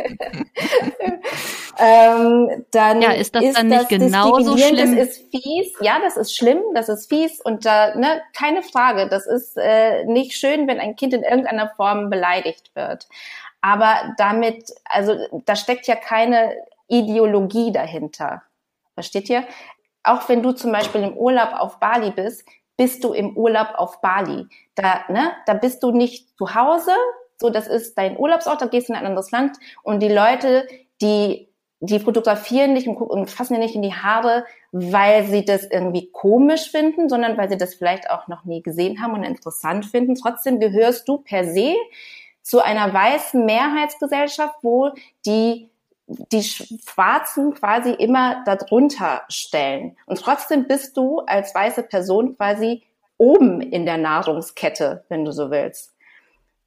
ähm, dann ja, ist das ist dann nicht genauso schlimm? Das ist fies. Ja, das ist schlimm, das ist fies und da ne, keine Frage, das ist äh, nicht schön, wenn ein Kind in irgendeiner Form beleidigt wird. Aber damit, also da steckt ja keine Ideologie dahinter. Versteht ihr? Auch wenn du zum Beispiel im Urlaub auf Bali bist, bist du im Urlaub auf Bali. Da, ne, da bist du nicht zu Hause, so das ist dein Urlaubsort, da gehst du in ein anderes Land und die Leute, die die fotografieren dich und, und fassen dir nicht in die Haare, weil sie das irgendwie komisch finden, sondern weil sie das vielleicht auch noch nie gesehen haben und interessant finden. Trotzdem gehörst du per se zu einer weißen Mehrheitsgesellschaft, wo die die Schwarzen quasi immer darunter stellen. Und trotzdem bist du als weiße Person quasi oben in der Nahrungskette, wenn du so willst.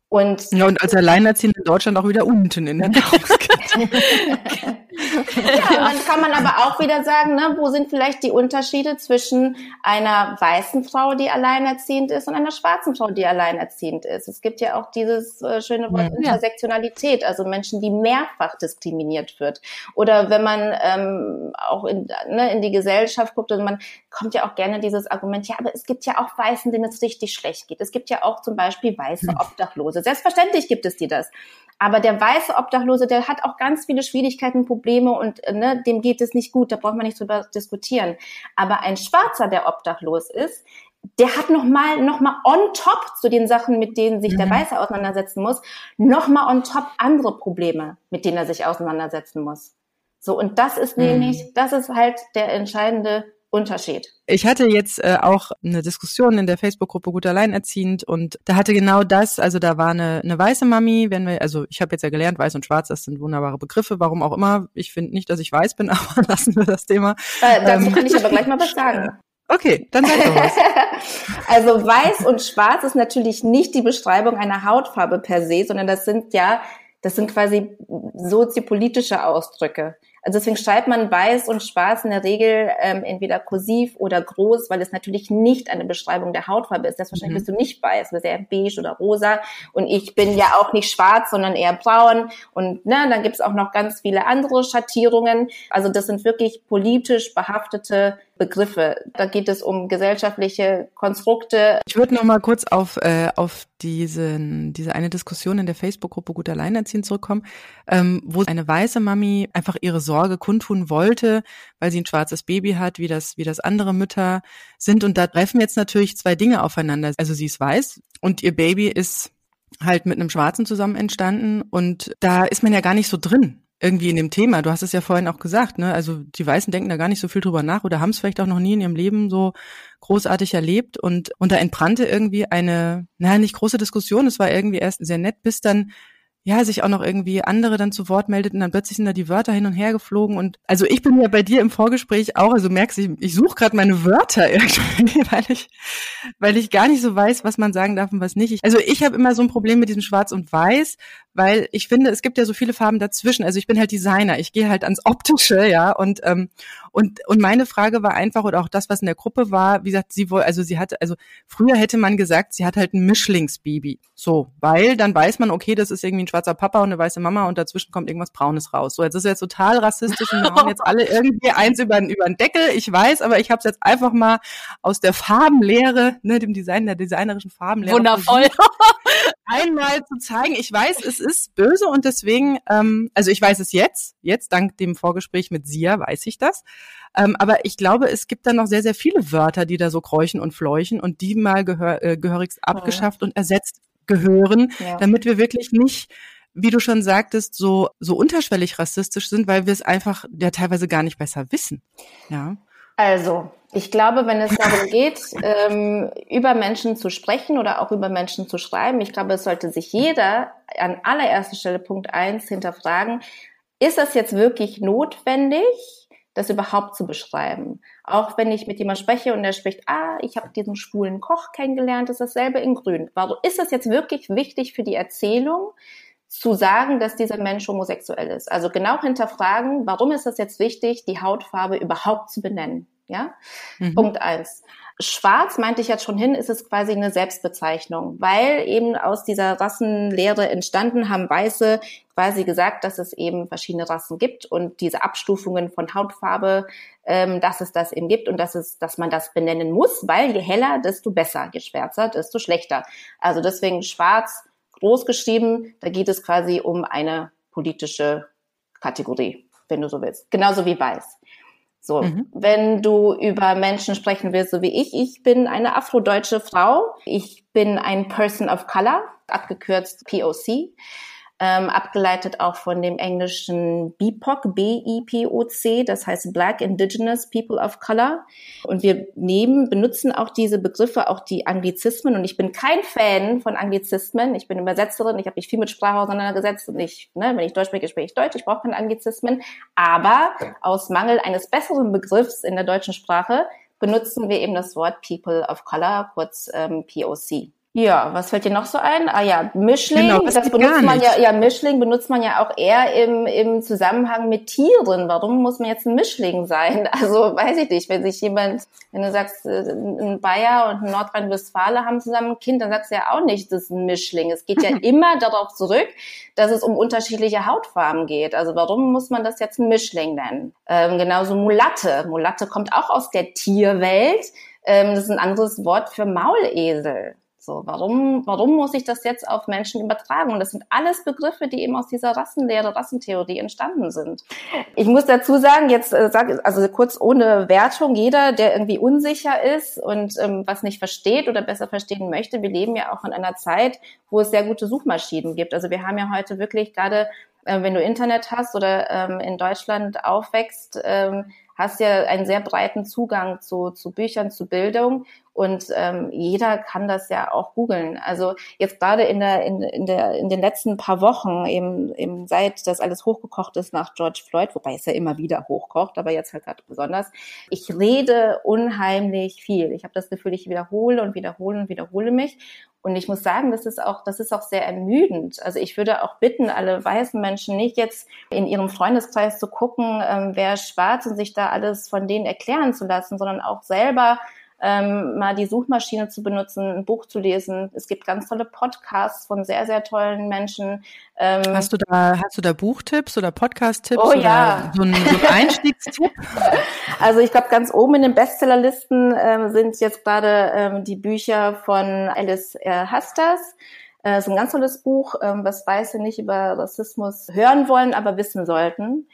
Und, ja, und als Alleinerziehende in Deutschland auch wieder unten in der [LAUGHS] Nahrungskette. [LAUGHS] [LAUGHS] ja, dann kann man aber auch wieder sagen, ne, wo sind vielleicht die Unterschiede zwischen einer weißen Frau, die alleinerziehend ist, und einer schwarzen Frau, die alleinerziehend ist. Es gibt ja auch dieses äh, schöne Wort ja. Intersektionalität, also Menschen, die mehrfach diskriminiert wird. Oder wenn man ähm, auch in, ne, in die Gesellschaft guckt, und man kommt ja auch gerne dieses Argument, ja, aber es gibt ja auch Weißen, denen es richtig schlecht geht. Es gibt ja auch zum Beispiel weiße Obdachlose. Selbstverständlich gibt es die das. Aber der weiße Obdachlose, der hat auch ganz viele Schwierigkeiten, Probleme und äh, ne, dem geht es nicht gut. Da braucht man nicht drüber diskutieren. Aber ein Schwarzer, der obdachlos ist, der hat noch mal noch mal on top zu den Sachen, mit denen sich mhm. der Weiße auseinandersetzen muss, noch mal on top andere Probleme, mit denen er sich auseinandersetzen muss. So und das ist mhm. nämlich, das ist halt der entscheidende Unterschied. Ich hatte jetzt äh, auch eine Diskussion in der Facebook-Gruppe Gut Alleinerziehend und da hatte genau das, also da war eine, eine weiße Mami, wenn wir, also ich habe jetzt ja gelernt, weiß und schwarz, das sind wunderbare Begriffe, warum auch immer. Ich finde nicht, dass ich weiß bin, [LAUGHS] aber lassen wir das Thema. Äh, dazu ähm, kann ich aber gleich mal was [LAUGHS] sagen. Okay, dann sag doch was. [LAUGHS] also weiß und schwarz ist natürlich nicht die Beschreibung einer Hautfarbe per se, sondern das sind ja, das sind quasi soziopolitische Ausdrücke. Also deswegen schreibt man weiß und schwarz in der Regel ähm, entweder kursiv oder groß, weil es natürlich nicht eine Beschreibung der Hautfarbe ist. Selbstverständlich mhm. bist du nicht weiß, du bist eher beige oder rosa. Und ich bin ja auch nicht schwarz, sondern eher braun. Und ne, dann gibt es auch noch ganz viele andere Schattierungen. Also das sind wirklich politisch behaftete Begriffe. Da geht es um gesellschaftliche Konstrukte. Ich würde noch mal kurz auf, äh, auf diesen, diese eine Diskussion in der Facebook-Gruppe Gut Alleinerziehen zurückkommen, ähm, wo eine weiße Mami einfach ihre Sorge kundtun wollte, weil sie ein schwarzes Baby hat, wie das, wie das andere Mütter sind. Und da treffen jetzt natürlich zwei Dinge aufeinander. Also sie ist weiß und ihr Baby ist halt mit einem Schwarzen zusammen entstanden und da ist man ja gar nicht so drin irgendwie in dem Thema. Du hast es ja vorhin auch gesagt, ne? Also die Weißen denken da gar nicht so viel drüber nach oder haben es vielleicht auch noch nie in ihrem Leben so großartig erlebt und und da entbrannte irgendwie eine, naja, nicht große Diskussion. Es war irgendwie erst sehr nett, bis dann ja, sich auch noch irgendwie andere dann zu Wort meldeten, dann plötzlich sind da die Wörter hin und her geflogen und also ich bin ja bei dir im Vorgespräch auch, also merkst du, ich, ich suche gerade meine Wörter [LAUGHS] irgendwie, weil ich weil ich gar nicht so weiß, was man sagen darf und was nicht. Also ich habe immer so ein Problem mit diesem Schwarz und Weiß, weil ich finde, es gibt ja so viele Farben dazwischen. Also ich bin halt Designer, ich gehe halt ans Optische, ja, und ähm, und und meine Frage war einfach oder auch das, was in der Gruppe war, wie gesagt, sie wohl, also sie hatte, also früher hätte man gesagt, sie hat halt ein Mischlingsbaby, so, weil dann weiß man, okay, das ist irgendwie ein schwarzer Papa und eine weiße Mama und dazwischen kommt irgendwas Braunes raus. So, jetzt ist jetzt total rassistisch und wir haben jetzt alle irgendwie eins über, über den Deckel. Ich weiß, aber ich habe es jetzt einfach mal aus der Farbenlehre, ne, dem Design der designerischen Farbenlehre. Wundervoll. Einmal zu zeigen. Ich weiß, es ist böse und deswegen, ähm, also ich weiß es jetzt, jetzt dank dem Vorgespräch mit Sia weiß ich das. Ähm, aber ich glaube, es gibt da noch sehr, sehr viele Wörter, die da so kräuchen und fleuchen und die mal gehör, äh, gehörigst abgeschafft und ersetzt gehören, ja. damit wir wirklich nicht wie du schon sagtest, so, so unterschwellig rassistisch sind, weil wir es einfach ja teilweise gar nicht besser wissen. Ja. Also, ich glaube, wenn es darum geht, ähm, über Menschen zu sprechen oder auch über Menschen zu schreiben, ich glaube, es sollte sich jeder an allererster Stelle Punkt eins hinterfragen, ist das jetzt wirklich notwendig, das überhaupt zu beschreiben? Auch wenn ich mit jemandem spreche und der spricht, ah, ich habe diesen schwulen Koch kennengelernt, ist dasselbe in Grün. Warum ist das jetzt wirklich wichtig für die Erzählung? zu sagen, dass dieser Mensch homosexuell ist. Also genau hinterfragen, warum ist das jetzt wichtig, die Hautfarbe überhaupt zu benennen? Ja, mhm. Punkt eins. Schwarz meinte ich jetzt schon hin, ist es quasi eine Selbstbezeichnung, weil eben aus dieser Rassenlehre entstanden haben Weiße quasi gesagt, dass es eben verschiedene Rassen gibt und diese Abstufungen von Hautfarbe, ähm, dass es das eben gibt und dass es, dass man das benennen muss, weil je heller, desto besser, je schwärzer, desto schlechter. Also deswegen Schwarz groß geschrieben, da geht es quasi um eine politische Kategorie, wenn du so willst, genauso wie Weiß. So, mhm. wenn du über Menschen sprechen willst, so wie ich, ich bin eine afrodeutsche Frau, ich bin ein Person of Color, abgekürzt POC ähm, abgeleitet auch von dem englischen BIPOC, B-I-P-O-C, das heißt Black Indigenous People of Color. Und wir nehmen, benutzen auch diese Begriffe, auch die Anglizismen. Und ich bin kein Fan von Anglizismen. Ich bin Übersetzerin, ich habe mich viel mit Sprache auseinandergesetzt und ich, ne, wenn ich Deutsch spreche, spreche ich Deutsch, ich brauche keine Anglizismen. Aber aus Mangel eines besseren Begriffs in der deutschen Sprache benutzen wir eben das Wort People of Color, kurz ähm, POC. Ja, was fällt dir noch so ein? Ah ja, Mischling, genau, das, das benutzt man ja, ja, Mischling benutzt man ja auch eher im, im Zusammenhang mit Tieren. Warum muss man jetzt ein Mischling sein? [LAUGHS] Also weiß ich nicht, wenn sich jemand, wenn du sagst, äh, ein Bayer und ein Nordrhein-Westfale haben zusammen ein Kind, dann sagst du ja auch nicht, das ist ein Mischling. Es geht ja [LAUGHS] immer darauf zurück, dass es um unterschiedliche Hautfarben geht. Also warum muss man das jetzt ein Mischling nennen? Ähm, genauso Mulatte. Mulatte kommt auch aus der Tierwelt. Ähm, das ist ein anderes Wort für Maulesel. So, warum, warum muss ich das jetzt auf Menschen übertragen? Und das sind alles Begriffe, die eben aus dieser Rassenlehre, Rassentheorie entstanden sind. Ich muss dazu sagen, jetzt äh, sag, also kurz ohne Wertung, jeder, der irgendwie unsicher ist und ähm, was nicht versteht oder besser verstehen möchte, wir leben ja auch in einer Zeit, wo es sehr gute Suchmaschinen gibt. Also wir haben ja heute wirklich gerade, äh, wenn du Internet hast oder ähm, in Deutschland aufwächst, ähm, hast ja einen sehr breiten Zugang zu, zu Büchern, zu Bildung und ähm, jeder kann das ja auch googeln. Also jetzt gerade in der, in, in, der, in den letzten paar Wochen, eben, eben seit das alles hochgekocht ist nach George Floyd, wobei es ja immer wieder hochkocht, aber jetzt halt gerade besonders, ich rede unheimlich viel. Ich habe das Gefühl, ich wiederhole und wiederhole und wiederhole mich. Und ich muss sagen, das ist auch, das ist auch sehr ermüdend. Also ich würde auch bitten, alle weißen Menschen nicht jetzt in ihrem Freundeskreis zu gucken, ähm, wer schwarz und sich da alles von denen erklären zu lassen, sondern auch selber ähm, mal die Suchmaschine zu benutzen, ein Buch zu lesen. Es gibt ganz tolle Podcasts von sehr, sehr tollen Menschen. Ähm, hast du da, hast du da Buchtipps oder Podcast-Tipps? Oh ja. So ein, so ein [LAUGHS] Einstiegstipp? also ich glaube, ganz oben in den Bestsellerlisten ähm, sind jetzt gerade ähm, die Bücher von Alice äh, Hastas. Äh, ist ein ganz tolles Buch, ähm, was Weiße nicht über Rassismus hören wollen, aber wissen sollten.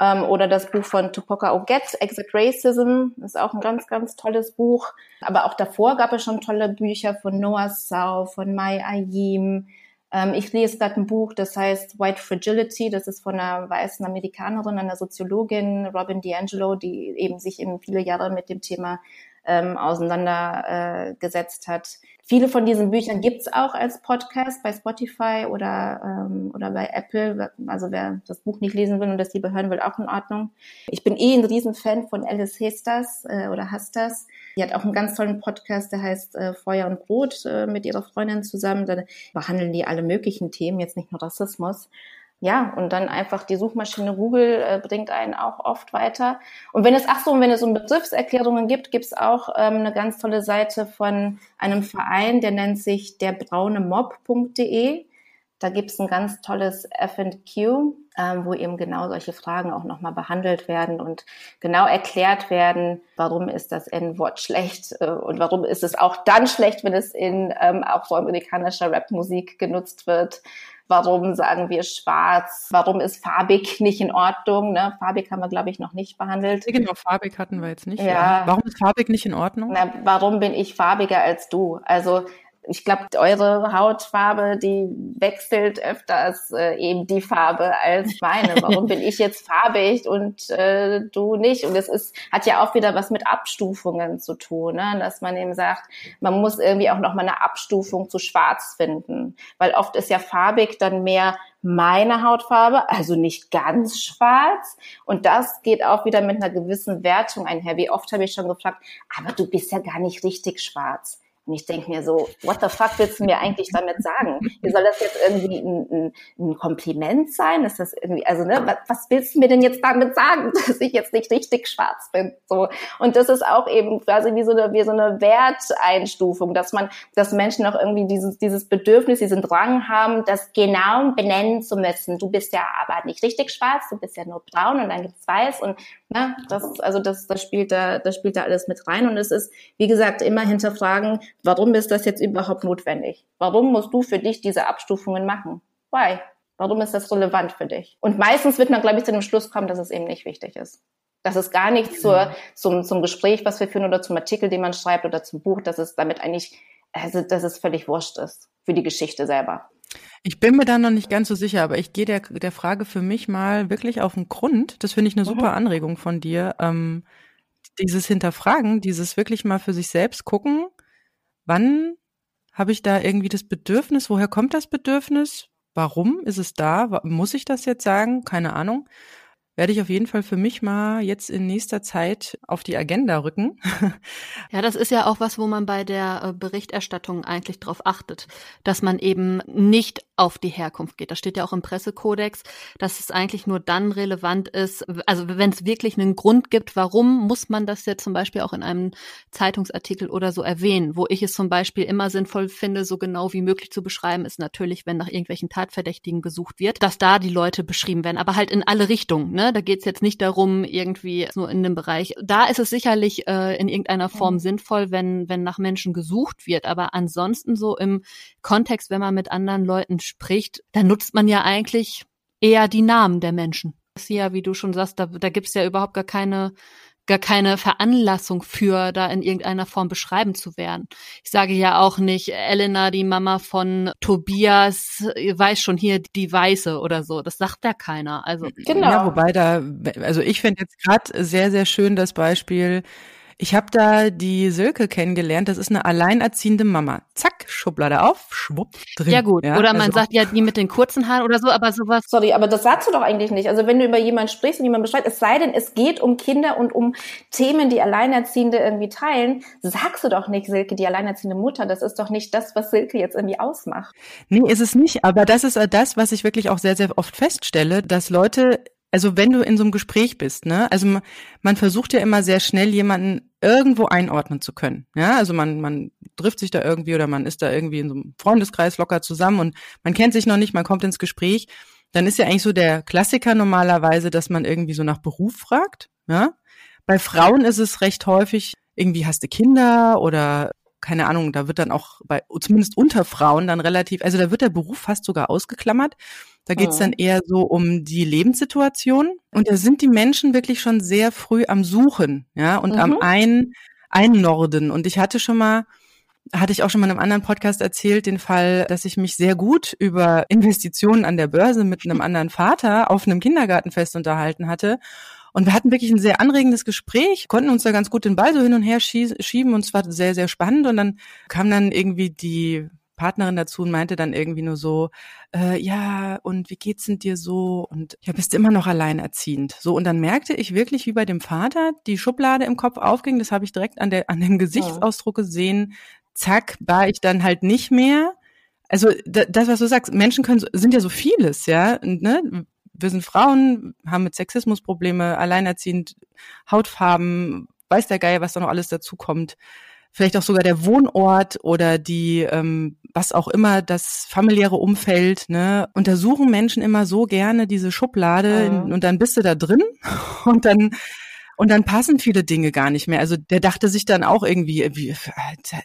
Ähm, oder das Buch von Tupoka Oget, Exit Racism, ist auch ein ganz, ganz tolles Buch. Aber auch davor gab es schon tolle Bücher von Noah Sau, von Mai Ayim. Ähm, ich lese gerade ein Buch, das heißt White Fragility. Das ist von einer weißen Amerikanerin, einer Soziologin, Robin DiAngelo, die eben sich eben viele Jahre mit dem Thema ähm, auseinandergesetzt äh, hat. Viele von diesen Büchern gibt's auch als Podcast bei Spotify oder, ähm, oder bei Apple. Also wer das Buch nicht lesen will und das lieber hören will, auch in Ordnung. Ich bin eh ein Riesenfan von Alice Hestas äh, oder Hastas. Die hat auch einen ganz tollen Podcast, der heißt äh, Feuer und Brot äh, mit ihrer Freundin zusammen. Da behandeln die alle möglichen Themen, jetzt nicht nur Rassismus ja, und dann einfach die Suchmaschine Google äh, bringt einen auch oft weiter. Und wenn es, ach so, und wenn es um Begriffserklärungen gibt, gibt's auch ähm, eine ganz tolle Seite von einem Verein, der nennt sich derbraunemob.de. Da gibt's ein ganz tolles FQ, ähm, wo eben genau solche Fragen auch nochmal behandelt werden und genau erklärt werden, warum ist das N-Wort schlecht äh, und warum ist es auch dann schlecht, wenn es in ähm, auch so amerikanischer Rapmusik genutzt wird Warum sagen wir schwarz? Warum ist farbig nicht in Ordnung? Ne? Farbig haben wir, glaube ich, noch nicht behandelt. Genau, farbig hatten wir jetzt nicht. Ja. Warum ist farbig nicht in Ordnung? Na, warum bin ich farbiger als du? Also ich glaube, eure Hautfarbe, die wechselt öfters äh, eben die Farbe als meine. Warum bin ich jetzt farbig und äh, du nicht? Und es ist, hat ja auch wieder was mit Abstufungen zu tun, ne? dass man eben sagt, man muss irgendwie auch noch mal eine Abstufung zu Schwarz finden, weil oft ist ja farbig dann mehr meine Hautfarbe, also nicht ganz schwarz. Und das geht auch wieder mit einer gewissen Wertung einher. Wie oft habe ich schon gefragt, aber du bist ja gar nicht richtig schwarz. Und ich denke mir so, what the fuck willst du mir eigentlich damit sagen? Soll das jetzt irgendwie ein, ein, ein Kompliment sein? Ist das irgendwie, also ne, was, was, willst du mir denn jetzt damit sagen, [LAUGHS] dass ich jetzt nicht richtig schwarz bin? So. Und das ist auch eben quasi wie so eine, wie so eine Werteinstufung, dass man, dass Menschen auch irgendwie dieses, dieses Bedürfnis, diesen Drang haben, das genau benennen zu müssen. Du bist ja aber nicht richtig schwarz, du bist ja nur braun und dann gibt's weiß und ne, das, also das, das spielt da, das spielt da alles mit rein und es ist, wie gesagt, immer hinterfragen, Warum ist das jetzt überhaupt notwendig? Warum musst du für dich diese Abstufungen machen? Why? Warum ist das relevant für dich? Und meistens wird man, glaube ich, zu dem Schluss kommen, dass es eben nicht wichtig ist. Das ist gar nichts zur, zum, zum Gespräch, was wir führen oder zum Artikel, den man schreibt oder zum Buch, dass es damit eigentlich, also, dass es völlig wurscht ist für die Geschichte selber. Ich bin mir da noch nicht ganz so sicher, aber ich gehe der, der Frage für mich mal wirklich auf den Grund. Das finde ich eine mhm. super Anregung von dir. Ähm, dieses Hinterfragen, dieses wirklich mal für sich selbst gucken, wann habe ich da irgendwie das Bedürfnis? Woher kommt das Bedürfnis? Warum ist es da? Muss ich das jetzt sagen? Keine Ahnung werde ich auf jeden Fall für mich mal jetzt in nächster Zeit auf die Agenda rücken. Ja, das ist ja auch was, wo man bei der äh, Berichterstattung eigentlich drauf achtet, dass man eben nicht auf die Herkunft geht. Das steht ja auch im Pressekodex, dass es eigentlich nur dann relevant ist, also wenn es wirklich einen Grund gibt, warum muss man das jetzt zum Beispiel auch in einem Zeitungsartikel oder so erwähnen. Wo ich es zum Beispiel immer sinnvoll finde, so genau wie möglich zu beschreiben, ist natürlich, wenn nach irgendwelchen Tatverdächtigen gesucht wird, dass da die Leute beschrieben werden, aber halt in alle Richtungen. Ne? Da geht es jetzt nicht darum, irgendwie nur in dem Bereich. Da ist es sicherlich äh, in irgendeiner Form mhm. sinnvoll, wenn, wenn nach Menschen gesucht wird. Aber ansonsten so im Kontext, wenn man mit anderen Leuten spricht, dann nutzt man ja eigentlich eher die Namen der Menschen. Das ist ja, wie du schon sagst, da, da gibt es ja überhaupt gar keine gar keine Veranlassung für, da in irgendeiner Form beschreiben zu werden. Ich sage ja auch nicht, Elena, die Mama von Tobias, weiß schon hier die Weiße oder so. Das sagt ja keiner. Also genau. Ja, wobei da, also ich finde jetzt gerade sehr, sehr schön das Beispiel, ich habe da die Silke kennengelernt. Das ist eine alleinerziehende Mama. Zack, Schublade auf, schwupp, drin. Ja gut, ja, oder man also sagt ja die mit den kurzen Haaren oder so, aber sowas. Sorry, aber das sagst du doch eigentlich nicht. Also wenn du über jemanden sprichst und jemanden beschreibst, es sei denn, es geht um Kinder und um Themen, die Alleinerziehende irgendwie teilen, sagst du doch nicht, Silke, die alleinerziehende Mutter. Das ist doch nicht das, was Silke jetzt irgendwie ausmacht. Nee, ist es nicht. Aber das ist das, was ich wirklich auch sehr, sehr oft feststelle, dass Leute also wenn du in so einem Gespräch bist, ne, also man, versucht ja immer sehr schnell jemanden irgendwo einordnen zu können. Ja, also man, man trifft sich da irgendwie oder man ist da irgendwie in so einem Freundeskreis locker zusammen und man kennt sich noch nicht, man kommt ins Gespräch. Dann ist ja eigentlich so der Klassiker normalerweise, dass man irgendwie so nach Beruf fragt. Ja? Bei Frauen ist es recht häufig, irgendwie hast du Kinder oder keine Ahnung, da wird dann auch bei, zumindest unter Frauen dann relativ, also da wird der Beruf fast sogar ausgeklammert. Da geht's dann eher so um die Lebenssituation. Und da sind die Menschen wirklich schon sehr früh am Suchen, ja, und mhm. am ein, Einnorden. Und ich hatte schon mal, hatte ich auch schon mal in einem anderen Podcast erzählt, den Fall, dass ich mich sehr gut über Investitionen an der Börse mit einem anderen Vater auf einem Kindergartenfest unterhalten hatte. Und wir hatten wirklich ein sehr anregendes Gespräch, konnten uns da ganz gut den Ball so hin und her schieben und es war sehr, sehr spannend. Und dann kam dann irgendwie die Partnerin dazu und meinte dann irgendwie nur so, äh, ja, und wie geht's denn dir so? Und ja, bist immer noch alleinerziehend. So, und dann merkte ich wirklich, wie bei dem Vater die Schublade im Kopf aufging. Das habe ich direkt an, der, an dem Gesichtsausdruck gesehen. Zack, war ich dann halt nicht mehr. Also das, was du sagst, Menschen können sind ja so vieles, ja. Ne? Wir sind Frauen, haben mit Sexismus Probleme, alleinerziehend, Hautfarben, weiß der Geier, was da noch alles dazu kommt vielleicht auch sogar der Wohnort oder die, ähm, was auch immer, das familiäre Umfeld, ne, untersuchen Menschen immer so gerne diese Schublade mhm. und dann bist du da drin [LAUGHS] und dann und dann passen viele Dinge gar nicht mehr. Also der dachte sich dann auch irgendwie, wie,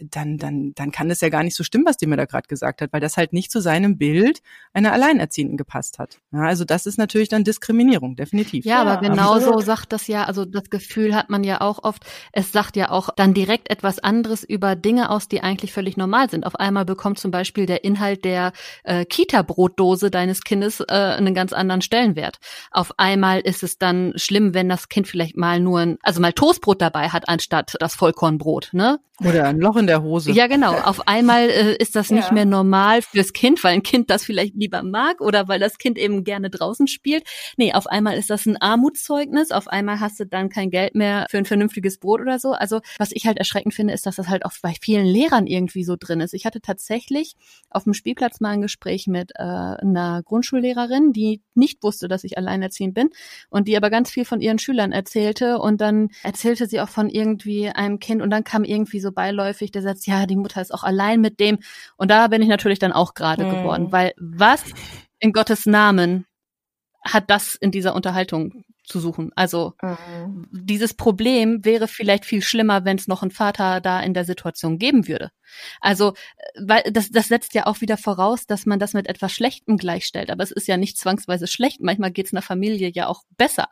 dann, dann, dann kann das ja gar nicht so stimmen, was die mir da gerade gesagt hat, weil das halt nicht zu seinem Bild einer Alleinerziehenden gepasst hat. Ja, also das ist natürlich dann Diskriminierung, definitiv. Ja, aber genauso sagt das ja, also das Gefühl hat man ja auch oft, es sagt ja auch dann direkt etwas anderes über Dinge aus, die eigentlich völlig normal sind. Auf einmal bekommt zum Beispiel der Inhalt der äh, Kita-Brotdose deines Kindes äh, einen ganz anderen Stellenwert. Auf einmal ist es dann schlimm, wenn das Kind vielleicht mal nur ein, also mal Toastbrot dabei hat, anstatt das Vollkornbrot, ne? Oder ein Loch in der Hose. Ja, genau. Auf einmal äh, ist das nicht ja. mehr normal fürs Kind, weil ein Kind das vielleicht lieber mag oder weil das Kind eben gerne draußen spielt. Nee, auf einmal ist das ein Armutszeugnis. Auf einmal hast du dann kein Geld mehr für ein vernünftiges Brot oder so. Also was ich halt erschreckend finde, ist, dass das halt auch bei vielen Lehrern irgendwie so drin ist. Ich hatte tatsächlich auf dem Spielplatz mal ein Gespräch mit äh, einer Grundschullehrerin, die nicht wusste, dass ich alleinerziehend bin und die aber ganz viel von ihren Schülern erzählte und dann erzählte sie auch von irgendwie einem Kind und dann kam irgendwie so beiläufig der Satz, ja, die Mutter ist auch allein mit dem. Und da bin ich natürlich dann auch gerade mhm. geworden, weil was in Gottes Namen hat das in dieser Unterhaltung zu suchen. Also mhm. dieses Problem wäre vielleicht viel schlimmer, wenn es noch einen Vater da in der Situation geben würde. Also, äh, weil das, das setzt ja auch wieder voraus, dass man das mit etwas Schlechtem gleichstellt. Aber es ist ja nicht zwangsweise schlecht. Manchmal geht es einer Familie ja auch besser,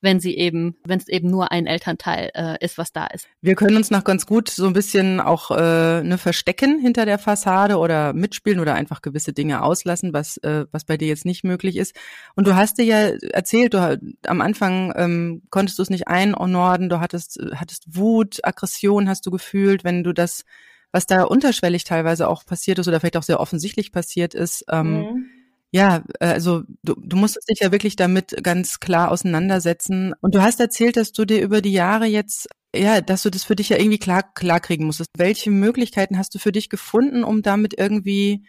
wenn sie eben, wenn es eben nur ein Elternteil äh, ist, was da ist. Wir können uns noch ganz gut so ein bisschen auch äh, ne verstecken hinter der Fassade oder mitspielen oder einfach gewisse Dinge auslassen, was äh, was bei dir jetzt nicht möglich ist. Und du hast dir ja erzählt, du am Anfang ähm, konntest du es nicht einordnen, du hattest hattest Wut, Aggression hast du gefühlt, wenn du das was da unterschwellig teilweise auch passiert ist oder vielleicht auch sehr offensichtlich passiert ist. Ähm, mhm. Ja, also du, du musstest dich ja wirklich damit ganz klar auseinandersetzen. Und du hast erzählt, dass du dir über die Jahre jetzt, ja, dass du das für dich ja irgendwie klar, klar kriegen musstest. Welche Möglichkeiten hast du für dich gefunden, um damit irgendwie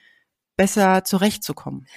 besser zurechtzukommen?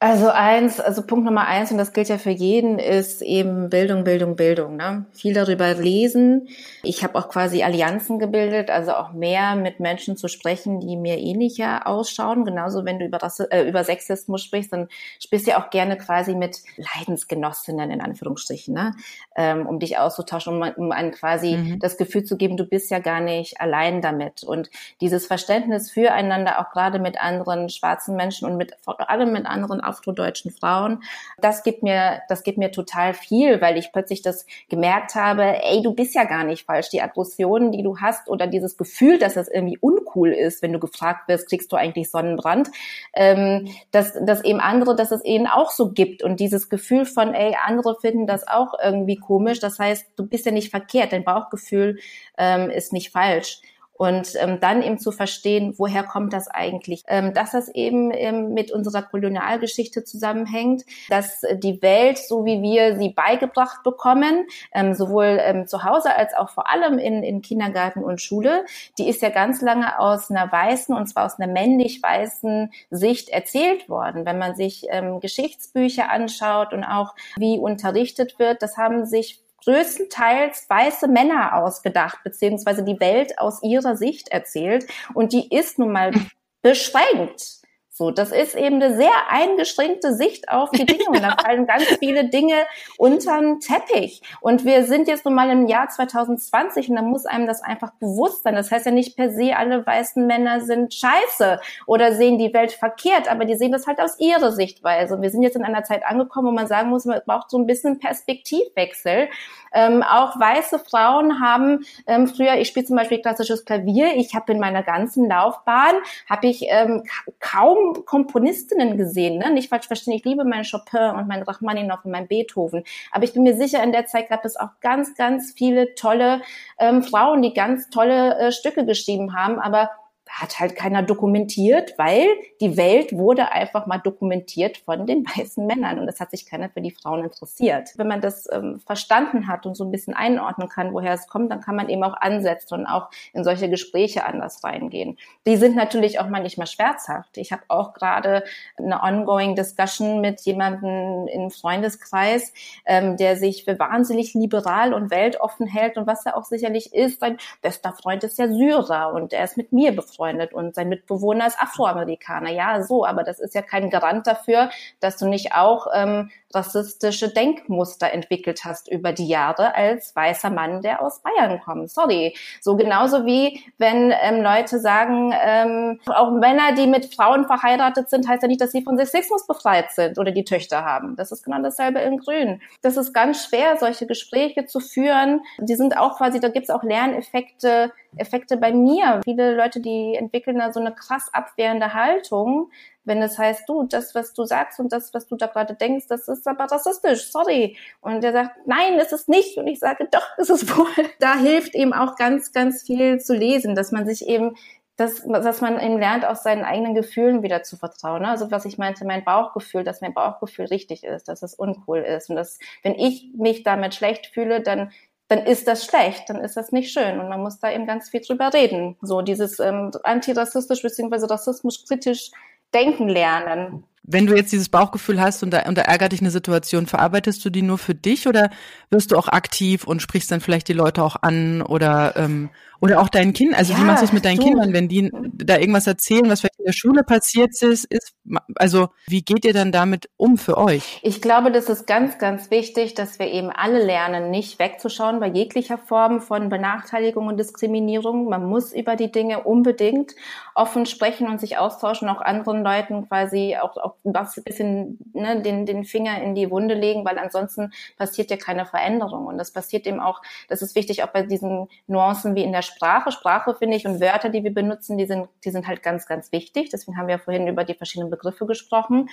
Also eins, also Punkt Nummer eins, und das gilt ja für jeden, ist eben Bildung, Bildung, Bildung. Ne? Viel darüber lesen. Ich habe auch quasi Allianzen gebildet, also auch mehr mit Menschen zu sprechen, die mir ähnlicher ausschauen. Genauso, wenn du über, das, äh, über Sexismus sprichst, dann sprichst du ja auch gerne quasi mit Leidensgenossinnen in Anführungsstrichen, ne? Ähm, um dich auszutauschen, um, um einem quasi mhm. das Gefühl zu geben, du bist ja gar nicht allein damit. Und dieses Verständnis füreinander, auch gerade mit anderen schwarzen Menschen und mit vor allem mit anderen afrodeutschen Frauen. Das gibt mir, das gibt mir total viel, weil ich plötzlich das gemerkt habe, ey, du bist ja gar nicht falsch. Die Aggressionen, die du hast oder dieses Gefühl, dass es irgendwie uncool ist, wenn du gefragt wirst, kriegst du eigentlich Sonnenbrand, ähm, dass, dass eben andere, dass es eben auch so gibt und dieses Gefühl von, ey, andere finden das auch irgendwie komisch. Das heißt, du bist ja nicht verkehrt, dein Bauchgefühl ähm, ist nicht falsch. Und ähm, dann eben zu verstehen, woher kommt das eigentlich? Ähm, dass das eben ähm, mit unserer Kolonialgeschichte zusammenhängt, dass die Welt, so wie wir sie beigebracht bekommen, ähm, sowohl ähm, zu Hause als auch vor allem in, in Kindergarten und Schule, die ist ja ganz lange aus einer weißen, und zwar aus einer männlich weißen Sicht erzählt worden. Wenn man sich ähm, Geschichtsbücher anschaut und auch wie unterrichtet wird, das haben sich größtenteils weiße Männer ausgedacht, beziehungsweise die Welt aus ihrer Sicht erzählt. Und die ist nun mal [LAUGHS] beschränkt. So, das ist eben eine sehr eingeschränkte Sicht auf die Dinge [LAUGHS] und da fallen ganz viele Dinge unter den Teppich. Und wir sind jetzt nun mal im Jahr 2020 und da muss einem das einfach bewusst sein. Das heißt ja nicht per se, alle weißen Männer sind scheiße oder sehen die Welt verkehrt, aber die sehen das halt aus ihrer Sichtweise. Und wir sind jetzt in einer Zeit angekommen, wo man sagen muss, man braucht so ein bisschen Perspektivwechsel. Ähm, auch weiße Frauen haben ähm, früher, ich spiele zum Beispiel klassisches Klavier, ich habe in meiner ganzen Laufbahn, habe ich ähm, kaum Komponistinnen gesehen. Ne? Nicht falsch verstehen, ich liebe meinen Chopin und meinen Rachmaninoff und meinen Beethoven. Aber ich bin mir sicher, in der Zeit gab es auch ganz, ganz viele tolle ähm, Frauen, die ganz tolle äh, Stücke geschrieben haben. Aber hat halt keiner dokumentiert, weil die Welt wurde einfach mal dokumentiert von den [LAUGHS] weißen Männern und es hat sich keiner für die Frauen interessiert. Wenn man das ähm, verstanden hat und so ein bisschen einordnen kann, woher es kommt, dann kann man eben auch ansetzen und auch in solche Gespräche anders reingehen. Die sind natürlich auch manchmal schmerzhaft. Ich habe auch gerade eine ongoing Discussion mit jemandem im Freundeskreis, ähm, der sich für wahnsinnig liberal und weltoffen hält und was er auch sicherlich ist. Sein bester Freund ist ja Syrer und er ist mit mir befreundet befreundet und sein Mitbewohner ist Afroamerikaner. Ja, so, aber das ist ja kein Garant dafür, dass du nicht auch ähm, rassistische Denkmuster entwickelt hast über die Jahre als weißer Mann, der aus Bayern kommt. Sorry. So genauso wie wenn ähm, Leute sagen, ähm, auch Männer, die mit Frauen verheiratet sind, heißt ja nicht, dass sie von Sexismus befreit sind oder die Töchter haben. Das ist genau dasselbe in Grün. Das ist ganz schwer, solche Gespräche zu führen. Die sind auch quasi, da gibt's auch Lerneffekte, Effekte bei mir. Viele Leute, die entwickeln da so eine krass abwehrende Haltung, wenn es heißt, du, das, was du sagst und das, was du da gerade denkst, das ist aber rassistisch, sorry. Und der sagt, nein, ist es nicht. Und ich sage, doch, ist es wohl. [LAUGHS] Da hilft eben auch ganz, ganz viel zu lesen, dass man sich eben dass, dass man eben lernt, auch seinen eigenen Gefühlen wieder zu vertrauen. Ne? Also was ich meinte, mein Bauchgefühl, dass mein Bauchgefühl richtig ist, dass es uncool ist. Und dass, wenn ich mich damit schlecht fühle, dann dann ist das schlecht, dann ist das nicht schön und man muss da eben ganz viel drüber reden. So dieses ähm, antirassistisch beziehungsweise rassismus kritisch denken lernen. Wenn du jetzt dieses Bauchgefühl hast und da, und da ärgert dich eine Situation, verarbeitest du die nur für dich oder wirst du auch aktiv und sprichst dann vielleicht die Leute auch an oder ähm, oder auch deinen Kindern, also ja, wie machst du es mit deinen so. Kindern, wenn die da irgendwas erzählen, was vielleicht in der Schule passiert ist, ist, also wie geht ihr dann damit um für euch? Ich glaube, das ist ganz, ganz wichtig, dass wir eben alle lernen, nicht wegzuschauen bei jeglicher Form von Benachteiligung und Diskriminierung. Man muss über die Dinge unbedingt offen sprechen und sich austauschen, auch anderen Leuten quasi auch, auch ein bisschen ne, den, den Finger in die Wunde legen, weil ansonsten passiert ja keine Veränderung. Und das passiert eben auch, das ist wichtig auch bei diesen Nuancen wie in der Sprache. Sprache finde ich und Wörter, die wir benutzen, die sind, die sind halt ganz, ganz wichtig. Deswegen haben wir ja vorhin über die verschiedenen Begriffe gesprochen,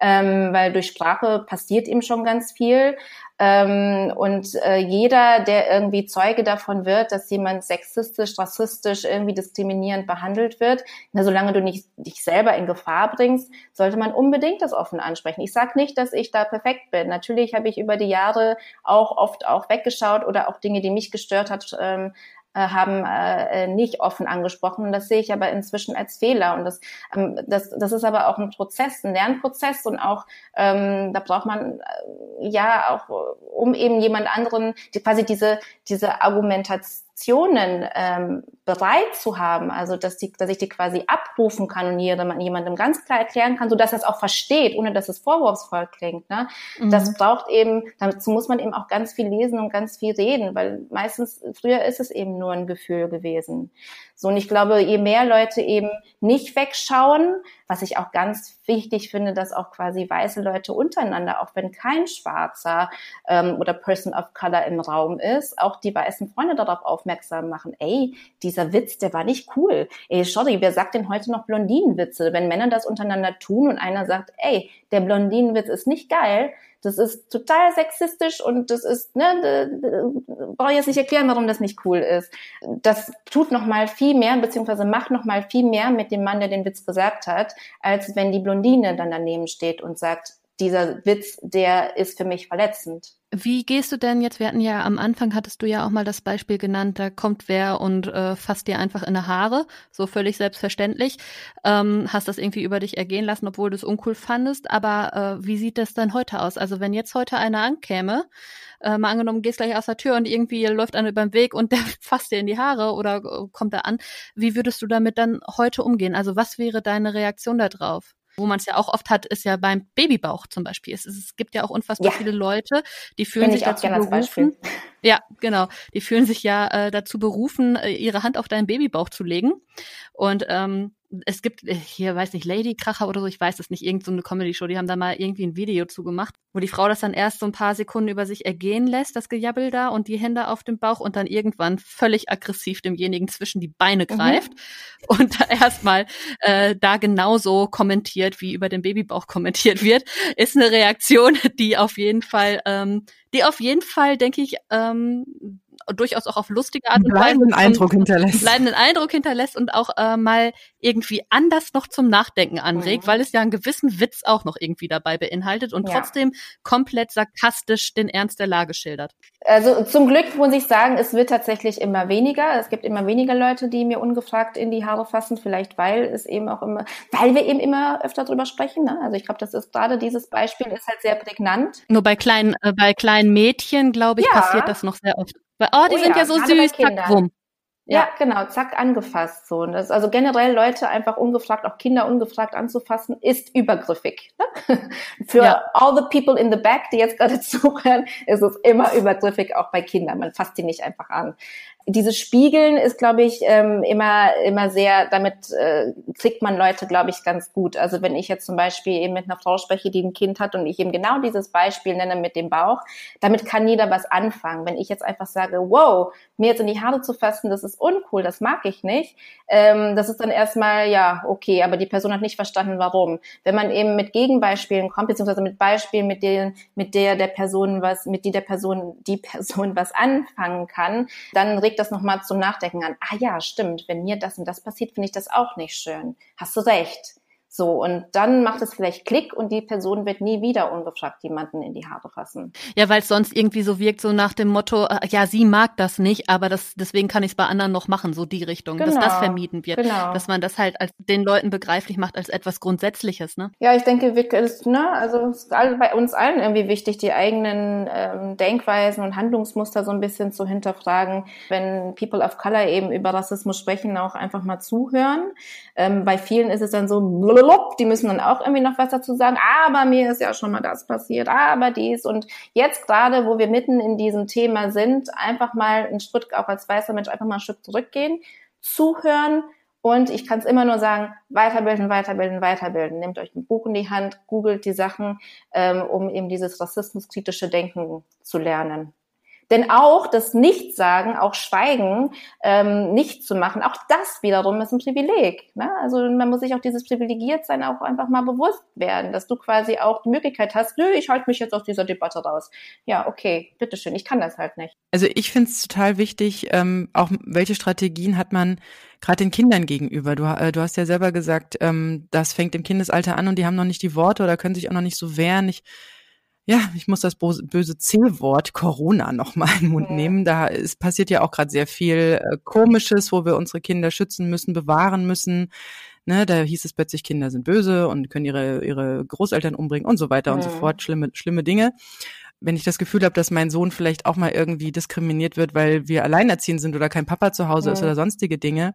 ähm, weil durch Sprache passiert eben schon ganz viel. Ähm, und äh, jeder, der irgendwie Zeuge davon wird, dass jemand sexistisch, rassistisch, irgendwie diskriminierend behandelt wird, na, solange du nicht dich selber in Gefahr bringst, sollte man unbedingt das offen ansprechen. Ich sage nicht, dass ich da perfekt bin. Natürlich habe ich über die Jahre auch oft auch weggeschaut oder auch Dinge, die mich gestört hat, ähm, äh, haben äh, nicht offen angesprochen. Das sehe ich aber inzwischen als Fehler. Und das, ähm, das, das ist aber auch ein Prozess, ein Lernprozess und auch ähm, da braucht man äh, ja auch, um eben jemand anderen die, quasi diese diese Argumentation Informationen ähm, bereit zu haben, also dass, die, dass ich die quasi abrufen kann und jemandem, jemandem ganz klar erklären kann, so dass er es auch versteht, ohne dass es vorwurfsvoll klingt. Ne? Mhm. Das braucht eben, dazu muss man eben auch ganz viel lesen und ganz viel reden, weil meistens früher ist es eben nur ein Gefühl gewesen. So, und ich glaube, je mehr Leute eben nicht wegschauen, was ich auch ganz wichtig finde, dass auch quasi weiße Leute untereinander, auch wenn kein Schwarzer ähm, oder Person of Color im Raum ist, auch die weißen Freunde darauf aufmerksam machen, ey, dieser Witz, der war nicht cool. Ey, sorry, wer sagt denn heute noch Blondinenwitze? Wenn Männer das untereinander tun und einer sagt, ey, der Blondinenwitz ist nicht geil, das ist total sexistisch und das ist, ne, brauche ich jetzt nicht erklären, warum das nicht cool ist. Das tut noch mal viel mehr, beziehungsweise macht noch mal viel mehr mit dem Mann, der den Witz gesagt hat, als wenn die Blondine dann daneben steht und sagt, dieser Witz, der ist für mich verletzend. Wie gehst du denn jetzt? Wir hatten ja am Anfang hattest du ja auch mal das Beispiel genannt, da kommt wer und äh, fasst dir einfach in die Haare, so völlig selbstverständlich. Ähm, hast das irgendwie über dich ergehen lassen, obwohl du es uncool fandest. Aber äh, wie sieht das denn heute aus? Also wenn jetzt heute einer ankäme, äh, mal angenommen, gehst gleich aus der Tür und irgendwie läuft einer über den Weg und [LAUGHS] der fasst dir in die Haare oder äh, kommt da an, wie würdest du damit dann heute umgehen? Also was wäre deine Reaktion darauf? Wo man es ja auch oft hat, ist ja beim Babybauch zum Beispiel. Es, es gibt ja auch unfassbar ja. viele Leute, die fühlen sich dazu berufen. Ja, genau. Die fühlen sich ja äh, dazu berufen, äh, ihre Hand auf deinen Babybauch zu legen. Und ähm, es gibt äh, hier, weiß nicht, Lady Kracher oder so, ich weiß es nicht, irgendeine so Comedy-Show, die haben da mal irgendwie ein Video zu gemacht, wo die Frau das dann erst so ein paar Sekunden über sich ergehen lässt, das Gejabbel da und die Hände auf dem Bauch und dann irgendwann völlig aggressiv demjenigen zwischen die Beine mhm. greift mhm. und da erstmal äh, da genauso kommentiert, wie über den Babybauch kommentiert wird, ist eine Reaktion, die auf jeden Fall, ähm, die auf jeden Fall, denke ich, ähm, durchaus auch auf lustige Art und Weise bleibenden Eindruck hinterlässt. bleibenden Eindruck hinterlässt und auch äh, mal irgendwie anders noch zum Nachdenken anregt, mhm. weil es ja einen gewissen Witz auch noch irgendwie dabei beinhaltet und ja. trotzdem komplett sarkastisch den Ernst der Lage schildert. Also zum Glück muss ich sagen, es wird tatsächlich immer weniger. Es gibt immer weniger Leute, die mir ungefragt in die Haare fassen, vielleicht weil es eben auch immer, weil wir eben immer öfter drüber sprechen. Ne? Also ich glaube, das ist gerade dieses Beispiel ist halt sehr prägnant. Nur bei kleinen, äh, bei kleinen Mädchen, glaube ich, ja. passiert das noch sehr oft. Weil, oh, die oh, sind ja, ja so süß, zack, wumm. Ja, genau, zack, angefasst so. Und das, also generell Leute einfach ungefragt, auch Kinder ungefragt anzufassen, ist übergriffig. Ne? [LAUGHS] Für ja. all the people in the back, die jetzt gerade [LAUGHS] zuhören, ist es immer übergriffig, auch bei Kindern. Man fasst die nicht einfach an dieses Spiegeln ist, glaube ich, ähm, immer, immer sehr, damit äh, kriegt man Leute, glaube ich, ganz gut. Also wenn ich jetzt zum Beispiel eben mit einer Frau spreche, die ein Kind hat und ich eben genau dieses Beispiel nenne mit dem Bauch, damit kann jeder was anfangen. Wenn ich jetzt einfach sage, wow, mir jetzt in die Haare zu fassen, das ist uncool, das mag ich nicht, ähm, das ist dann erstmal, ja, okay, aber die Person hat nicht verstanden, warum. Wenn man eben mit Gegenbeispielen kommt, beziehungsweise mit Beispielen, mit denen, mit der der Person was, mit die der Person, die Person [LAUGHS] was anfangen kann, dann regt das nochmal zum Nachdenken an. Ah ja, stimmt, wenn mir das und das passiert, finde ich das auch nicht schön. Hast du recht. So, und dann macht es vielleicht Klick und die Person wird nie wieder ungefragt jemanden in die Haare fassen. Ja, weil es sonst irgendwie so wirkt, so nach dem Motto, äh, ja, sie mag das nicht, aber das, deswegen kann ich es bei anderen noch machen, so die Richtung, genau, dass das genau, vermieden wird. Genau. Dass man das halt als den Leuten begreiflich macht als etwas Grundsätzliches, ne? Ja, ich denke, ist, ne, also es ist bei uns allen irgendwie wichtig, die eigenen ähm, Denkweisen und Handlungsmuster so ein bisschen zu hinterfragen. Wenn People of Color eben über Rassismus sprechen, auch einfach mal zuhören. Ähm, bei vielen ist es dann so, blub, die müssen dann auch irgendwie noch was dazu sagen, aber mir ist ja schon mal das passiert, aber dies und jetzt gerade, wo wir mitten in diesem Thema sind, einfach mal einen Schritt, auch als weißer Mensch, einfach mal einen Schritt zurückgehen, zuhören und ich kann es immer nur sagen, weiterbilden, weiterbilden, weiterbilden. Nehmt euch ein Buch in die Hand, googelt die Sachen, ähm, um eben dieses rassismuskritische Denken zu lernen. Denn auch das Nichtsagen, auch Schweigen, ähm, nicht zu machen, auch das wiederum ist ein Privileg. Ne? Also man muss sich auch dieses Privilegiertsein auch einfach mal bewusst werden, dass du quasi auch die Möglichkeit hast, nö, ich halte mich jetzt aus dieser Debatte raus. Ja, okay, bitteschön, ich kann das halt nicht. Also ich finde es total wichtig, ähm, auch welche Strategien hat man gerade den Kindern gegenüber. Du, äh, du hast ja selber gesagt, ähm, das fängt im Kindesalter an und die haben noch nicht die Worte oder können sich auch noch nicht so wehren. Ich ja, ich muss das böse C-Wort Corona nochmal in den Mund ja. nehmen. Da ist, passiert ja auch gerade sehr viel äh, Komisches, wo wir unsere Kinder schützen müssen, bewahren müssen. Ne, da hieß es plötzlich, Kinder sind böse und können ihre, ihre Großeltern umbringen und so weiter ja. und so fort. Schlimme, schlimme Dinge. Wenn ich das Gefühl habe, dass mein Sohn vielleicht auch mal irgendwie diskriminiert wird, weil wir alleinerziehend sind oder kein Papa zu Hause ja. ist oder sonstige Dinge,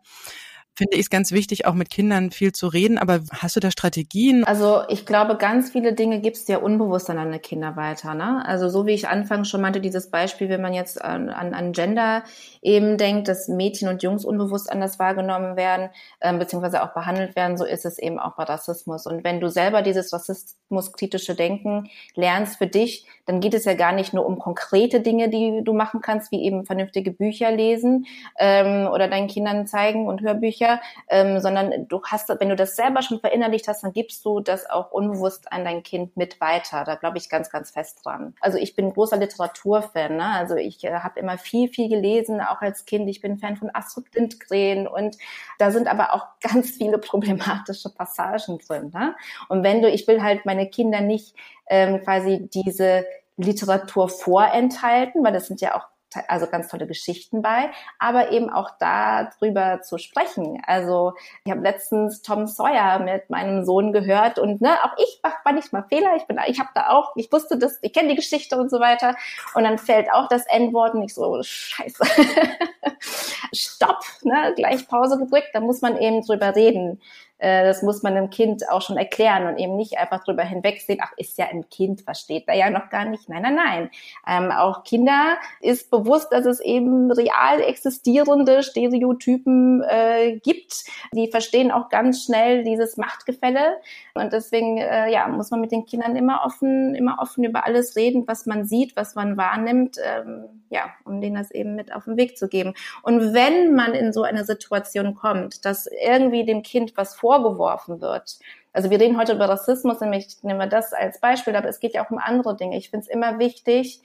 finde ich es ganz wichtig, auch mit Kindern viel zu reden. Aber hast du da Strategien? Also ich glaube, ganz viele Dinge gibst du ja unbewusst an deine Kinder weiter. Ne? Also so wie ich anfangs schon meinte, dieses Beispiel, wenn man jetzt an, an, an Gender eben denkt, dass Mädchen und Jungs unbewusst anders wahrgenommen werden, ähm, beziehungsweise auch behandelt werden, so ist es eben auch bei Rassismus. Und wenn du selber dieses rassismuskritische Denken lernst für dich, dann geht es ja gar nicht nur um konkrete Dinge, die du machen kannst, wie eben vernünftige Bücher lesen ähm, oder deinen Kindern zeigen und Hörbücher, Bücher, ähm, sondern du hast, wenn du das selber schon verinnerlicht hast, dann gibst du das auch unbewusst an dein Kind mit weiter. Da glaube ich ganz, ganz fest dran. Also ich bin großer Literaturfan. Ne? Also ich äh, habe immer viel, viel gelesen, auch als Kind. Ich bin Fan von Astrid Lindgren und da sind aber auch [LAUGHS] ganz viele problematische Passagen drin. Ne? Und wenn du, ich will halt meine Kinder nicht ähm, quasi diese Literatur vorenthalten, weil das sind ja auch also ganz tolle Geschichten bei, aber eben auch darüber zu sprechen. Also ich habe letztens Tom Sawyer mit meinem Sohn gehört und ne, auch ich mache manchmal Fehler. Ich bin, ich habe da auch, ich wusste das, ich kenne die Geschichte und so weiter. Und dann fällt auch das N-Wort und ich so Scheiße, [LAUGHS] Stopp, ne, gleich Pause gedrückt. Da muss man eben drüber reden. Äh, das muss man dem Kind auch schon erklären und eben nicht einfach drüber hinwegsehen, ach, ist ja ein Kind, versteht er ja noch gar nicht. Nein, nein, nein. Ähm, auch Kinder ist bewusst, dass es eben real existierende Stereotypen äh, gibt. Die verstehen auch ganz schnell dieses Machtgefälle. Und deswegen, äh, ja, muss man mit den Kindern immer offen, immer offen über alles reden, was man sieht, was man wahrnimmt, ähm, ja, um denen das eben mit auf den Weg zu geben. Und wenn man in so eine Situation kommt, dass irgendwie dem Kind was vorgeworfen wird. Also wir reden heute über Rassismus, nämlich nehmen wir das als Beispiel, aber es geht ja auch um andere Dinge. Ich finde es immer wichtig,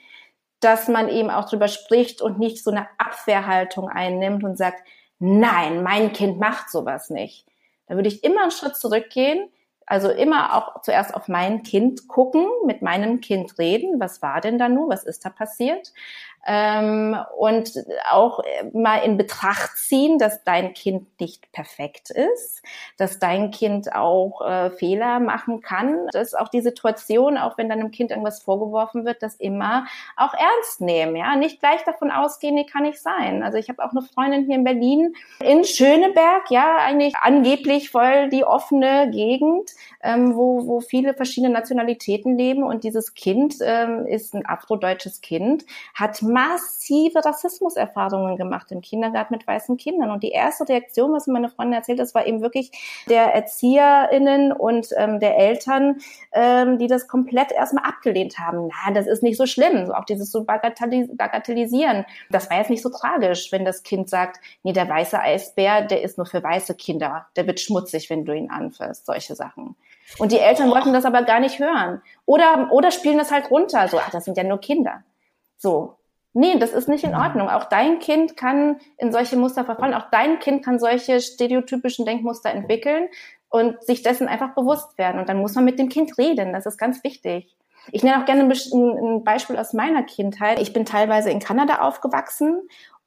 dass man eben auch drüber spricht und nicht so eine Abwehrhaltung einnimmt und sagt, nein, mein Kind macht sowas nicht. Da würde ich immer einen Schritt zurückgehen, also immer auch zuerst auf mein Kind gucken, mit meinem Kind reden, was war denn da nun, was ist da passiert? Ähm, und auch mal in Betracht ziehen, dass dein Kind nicht perfekt ist, dass dein Kind auch äh, Fehler machen kann, dass auch die Situation, auch wenn deinem Kind irgendwas vorgeworfen wird, das immer auch ernst nehmen, ja, nicht gleich davon ausgehen, nee, kann nicht sein. Also ich habe auch eine Freundin hier in Berlin in Schöneberg, ja, eigentlich angeblich voll die offene Gegend, ähm, wo, wo viele verschiedene Nationalitäten leben und dieses Kind ähm, ist ein afrodeutsches Kind, hat massive Rassismuserfahrungen gemacht im Kindergarten mit weißen Kindern. Und die erste Reaktion, was meine Freundin erzählt, das war eben wirklich der ErzieherInnen und ähm, der Eltern, ähm, die das komplett erstmal abgelehnt haben. Na, das ist nicht so schlimm. So auch dieses so Bagatellisieren. Das war jetzt nicht so tragisch, wenn das Kind sagt, nee, der weiße Eisbär, der ist nur für weiße Kinder. Der wird schmutzig, wenn du ihn anfährst. Solche Sachen. Und die Eltern wollten das aber gar nicht hören. Oder, oder spielen das halt runter. So, ach, das sind ja nur Kinder. So. Nee, das ist nicht in mhm. Ordnung. Auch dein Kind kann in solche Muster verfallen. Auch dein Kind kann solche stereotypischen Denkmuster entwickeln und sich dessen einfach bewusst werden. Und dann muss man mit dem Kind reden. Das ist ganz wichtig. Ich nenne auch gerne ein Beispiel aus meiner Kindheit. Ich bin teilweise in Kanada aufgewachsen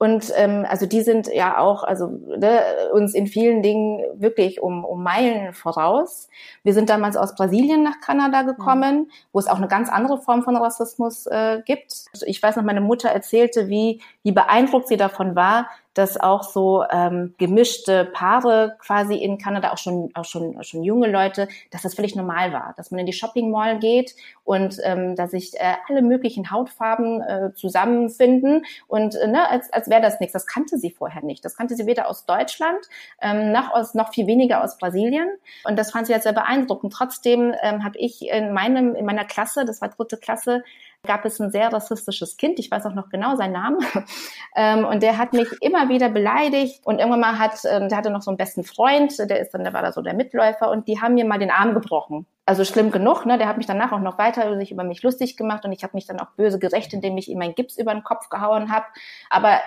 und ähm, also die sind ja auch, also ne, uns in vielen Dingen wirklich um, um Meilen voraus. Wir sind damals aus Brasilien nach Kanada gekommen, wo es auch eine ganz andere Form von Rassismus äh, gibt. Ich weiß noch, meine Mutter erzählte, wie, wie beeindruckt sie davon war, dass auch so ähm, gemischte Paare quasi in Kanada, auch schon, auch schon, auch schon junge Leute, dass das völlig normal war, dass man in die Shopping Mall geht und ähm, dass sich äh, alle möglichen Hautfarben äh, zusammenfinden und äh, ne, als, als wäre das nichts. Das kannte sie vorher nicht. Das kannte sie weder aus Deutschland ähm, noch aus noch viel weniger aus Brasilien und das fand sie jetzt sehr beeindruckend. Trotzdem ähm, habe ich in meinem in meiner Klasse, das war dritte Klasse, gab es ein sehr rassistisches Kind, ich weiß auch noch genau seinen Namen, [LAUGHS] ähm, und der hat mich immer wieder beleidigt und irgendwann mal hat, äh, der hatte noch so einen besten Freund, der ist dann, der war da so der Mitläufer und die haben mir mal den Arm gebrochen. Also schlimm genug, ne? Der hat mich danach auch noch weiter sich über mich lustig gemacht und ich habe mich dann auch böse gerecht, indem ich ihm einen Gips über den Kopf gehauen habe. Aber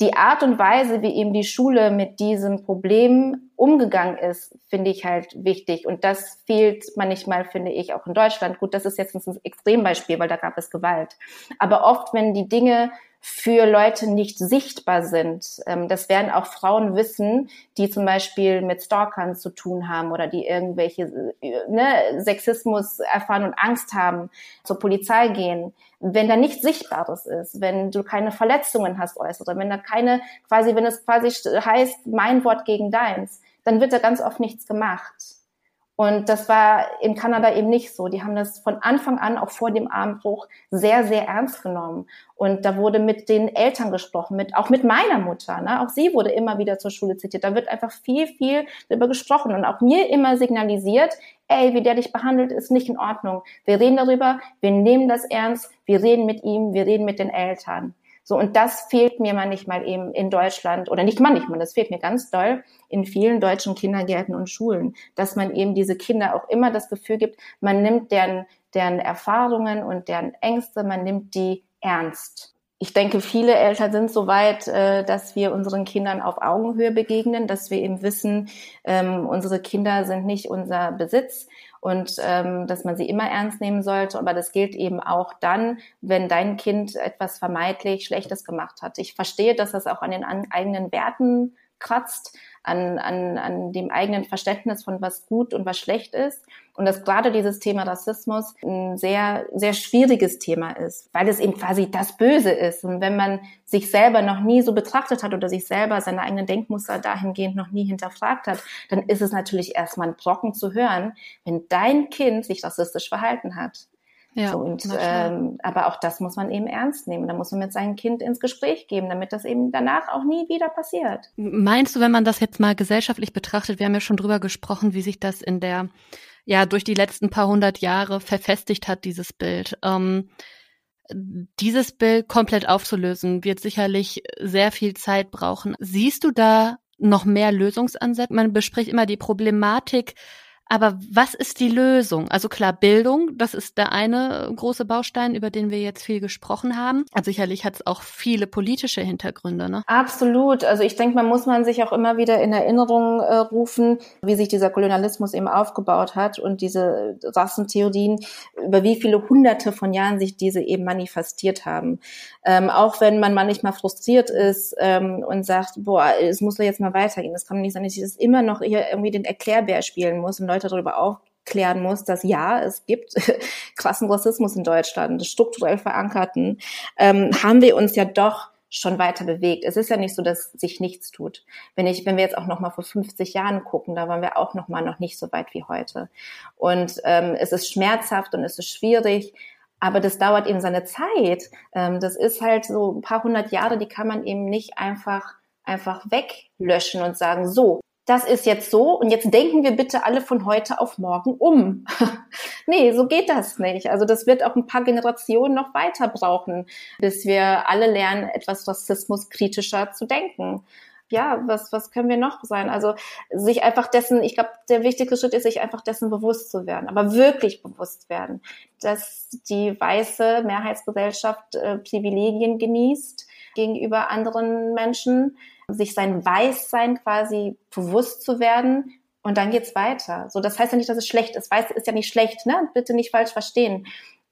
die Art und Weise, wie eben die Schule mit diesem Problem umgegangen ist, finde ich halt wichtig. Und das fehlt manchmal, finde ich, auch in Deutschland. Gut, das ist jetzt ein Extrembeispiel, weil da gab es Gewalt. Aber oft, wenn die Dinge für Leute nicht sichtbar sind. Ähm, das werden auch Frauen wissen, die zum Beispiel mit Stalkern zu tun haben oder die irgendwelche äh, ne, Sexismus erfahren und Angst haben, zur Polizei gehen. Wenn da nichts Sichtbares ist, wenn du keine Verletzungen hast äußere, wenn da keine, quasi, wenn es quasi heißt, mein Wort gegen deins, dann wird da ganz oft nichts gemacht. Und das war in Kanada eben nicht so. Die haben das von Anfang an, auch vor dem Armbruch, sehr, sehr ernst genommen. Und da wurde mit den Eltern gesprochen, mit, auch mit meiner Mutter. Ne? Auch sie wurde immer wieder zur Schule zitiert. Da wird einfach viel, viel darüber gesprochen und auch mir immer signalisiert, ey, wie der dich behandelt, ist nicht in Ordnung. Wir reden darüber, wir nehmen das ernst, wir reden mit ihm, wir reden mit den Eltern. So, und das fehlt mir manchmal eben in Deutschland, oder nicht manchmal, das fehlt mir ganz doll in vielen deutschen Kindergärten und Schulen, dass man eben diese Kinder auch immer das Gefühl gibt, man nimmt deren, deren Erfahrungen und deren Ängste, man nimmt die ernst. Ich denke, viele Eltern sind so weit, äh, dass wir unseren Kindern auf Augenhöhe begegnen, dass wir eben wissen, ähm, unsere Kinder sind nicht unser Besitz und ähm, dass man sie immer ernst nehmen sollte. Aber das gilt eben auch dann, wenn dein Kind etwas vermeintlich Schlechtes gemacht hat. Ich verstehe, dass das auch an den eigenen Werten kratzt, an, an, an dem eigenen Verständnis von was gut und was schlecht ist. Und dass gerade dieses Thema Rassismus ein sehr, sehr schwieriges Thema ist, weil es eben quasi das Böse ist. Und wenn man sich selber noch nie so betrachtet hat oder sich selber seine eigenen Denkmuster dahingehend noch nie hinterfragt hat, dann ist es natürlich erstmal ein Brocken zu hören, wenn dein Kind sich rassistisch verhalten hat. Ja, so, und, ähm, aber auch das muss man eben ernst nehmen. Da muss man mit seinem Kind ins Gespräch geben, damit das eben danach auch nie wieder passiert. Meinst du, wenn man das jetzt mal gesellschaftlich betrachtet, wir haben ja schon drüber gesprochen, wie sich das in der, ja, durch die letzten paar hundert Jahre verfestigt hat, dieses Bild. Ähm, dieses Bild komplett aufzulösen, wird sicherlich sehr viel Zeit brauchen. Siehst du da noch mehr Lösungsansätze? Man bespricht immer die Problematik aber was ist die Lösung? Also klar, Bildung, das ist der eine große Baustein, über den wir jetzt viel gesprochen haben. Also sicherlich hat es auch viele politische Hintergründe. Ne? Absolut. Also ich denke, man muss man sich auch immer wieder in Erinnerung äh, rufen, wie sich dieser Kolonialismus eben aufgebaut hat und diese Rassentheorien, über wie viele hunderte von Jahren sich diese eben manifestiert haben. Ähm, auch wenn man manchmal frustriert ist ähm, und sagt, boah, es muss doch jetzt mal weitergehen. Das kann nicht sein, dass ich das immer noch hier irgendwie den Erklärbär spielen muss und Leute darüber aufklären muss, dass ja, es gibt [LAUGHS] krassen Rassismus in Deutschland, strukturell verankerten, ähm, haben wir uns ja doch schon weiter bewegt. Es ist ja nicht so, dass sich nichts tut. Wenn ich, wenn wir jetzt auch noch mal vor 50 Jahren gucken, da waren wir auch noch mal noch nicht so weit wie heute. Und ähm, es ist schmerzhaft und es ist schwierig, aber das dauert eben seine Zeit. Ähm, das ist halt so ein paar hundert Jahre, die kann man eben nicht einfach einfach weglöschen und sagen, so, das ist jetzt so und jetzt denken wir bitte alle von heute auf morgen um. [LAUGHS] nee, so geht das nicht. Also das wird auch ein paar Generationen noch weiter brauchen, bis wir alle lernen, etwas rassismuskritischer zu denken. Ja, was, was können wir noch sein? Also sich einfach dessen, ich glaube, der wichtigste Schritt ist, sich einfach dessen bewusst zu werden, aber wirklich bewusst werden, dass die weiße Mehrheitsgesellschaft äh, Privilegien genießt gegenüber anderen Menschen, sich sein Weißsein quasi bewusst zu werden und dann geht's weiter. So, das heißt ja nicht, dass es schlecht ist. Weiß ist ja nicht schlecht, ne? Bitte nicht falsch verstehen.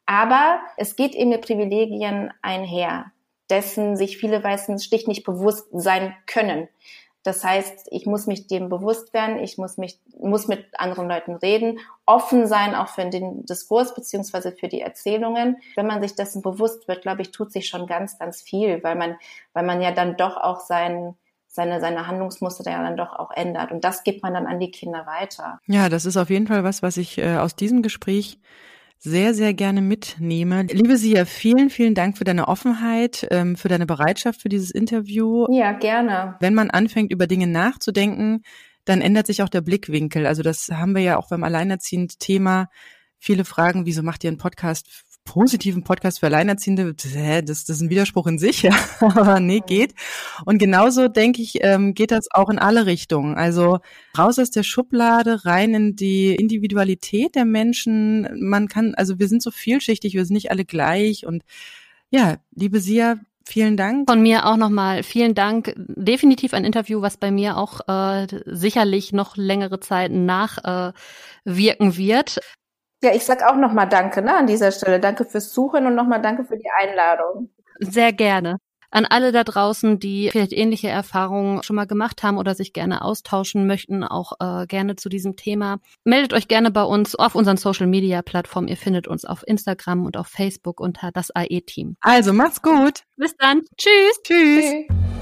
Aber es geht eben mit Privilegien einher, dessen sich viele Weißen schlicht nicht bewusst sein können. Das heißt, ich muss mich dem bewusst werden, ich muss mich, muss mit anderen Leuten reden, offen sein auch für den Diskurs beziehungsweise für die Erzählungen. Wenn man sich dessen bewusst wird, glaube ich, tut sich schon ganz, ganz viel, weil man, weil man ja dann doch auch sein, seine, seine Handlungsmuster ja dann doch auch ändert. Und das gibt man dann an die Kinder weiter. Ja, das ist auf jeden Fall was, was ich äh, aus diesem Gespräch sehr, sehr gerne mitnehme. Liebe Sia, vielen, vielen Dank für deine Offenheit, ähm, für deine Bereitschaft für dieses Interview. Ja, gerne. Wenn man anfängt, über Dinge nachzudenken, dann ändert sich auch der Blickwinkel. Also das haben wir ja auch beim Alleinerziehend-Thema. Viele fragen, wieso macht ihr einen Podcast positiven Podcast für Alleinerziehende, das, das ist ein Widerspruch in sich, [LAUGHS] ja, aber nee, geht. Und genauso denke ich, ähm, geht das auch in alle Richtungen. Also raus aus der Schublade, rein in die Individualität der Menschen. Man kann, also wir sind so vielschichtig, wir sind nicht alle gleich. Und ja, liebe Sia, Vielen Dank. Von mir auch nochmal vielen Dank. Definitiv ein Interview, was bei mir auch äh, sicherlich noch längere Zeit nachwirken äh, wird. Ja, ich sag auch nochmal Danke ne, an dieser Stelle. Danke fürs Suchen und nochmal Danke für die Einladung. Sehr gerne. An alle da draußen, die vielleicht ähnliche Erfahrungen schon mal gemacht haben oder sich gerne austauschen möchten, auch äh, gerne zu diesem Thema. Meldet euch gerne bei uns auf unseren Social Media Plattformen. Ihr findet uns auf Instagram und auf Facebook unter das AE-Team. Also macht's gut. Bis dann. Tschüss. Tschüss. Tschüss.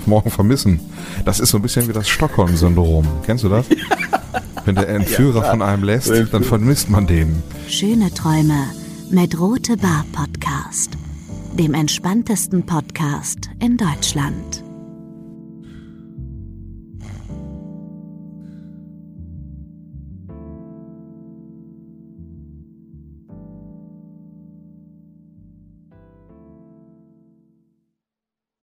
morgen vermissen. Das ist so ein bisschen wie das Stockholm-Syndrom. Kennst du das? [LAUGHS] Wenn der Entführer ja, von einem lässt, dann vermisst man den. Schöne Träume mit Rote Bar Podcast, dem entspanntesten Podcast in Deutschland.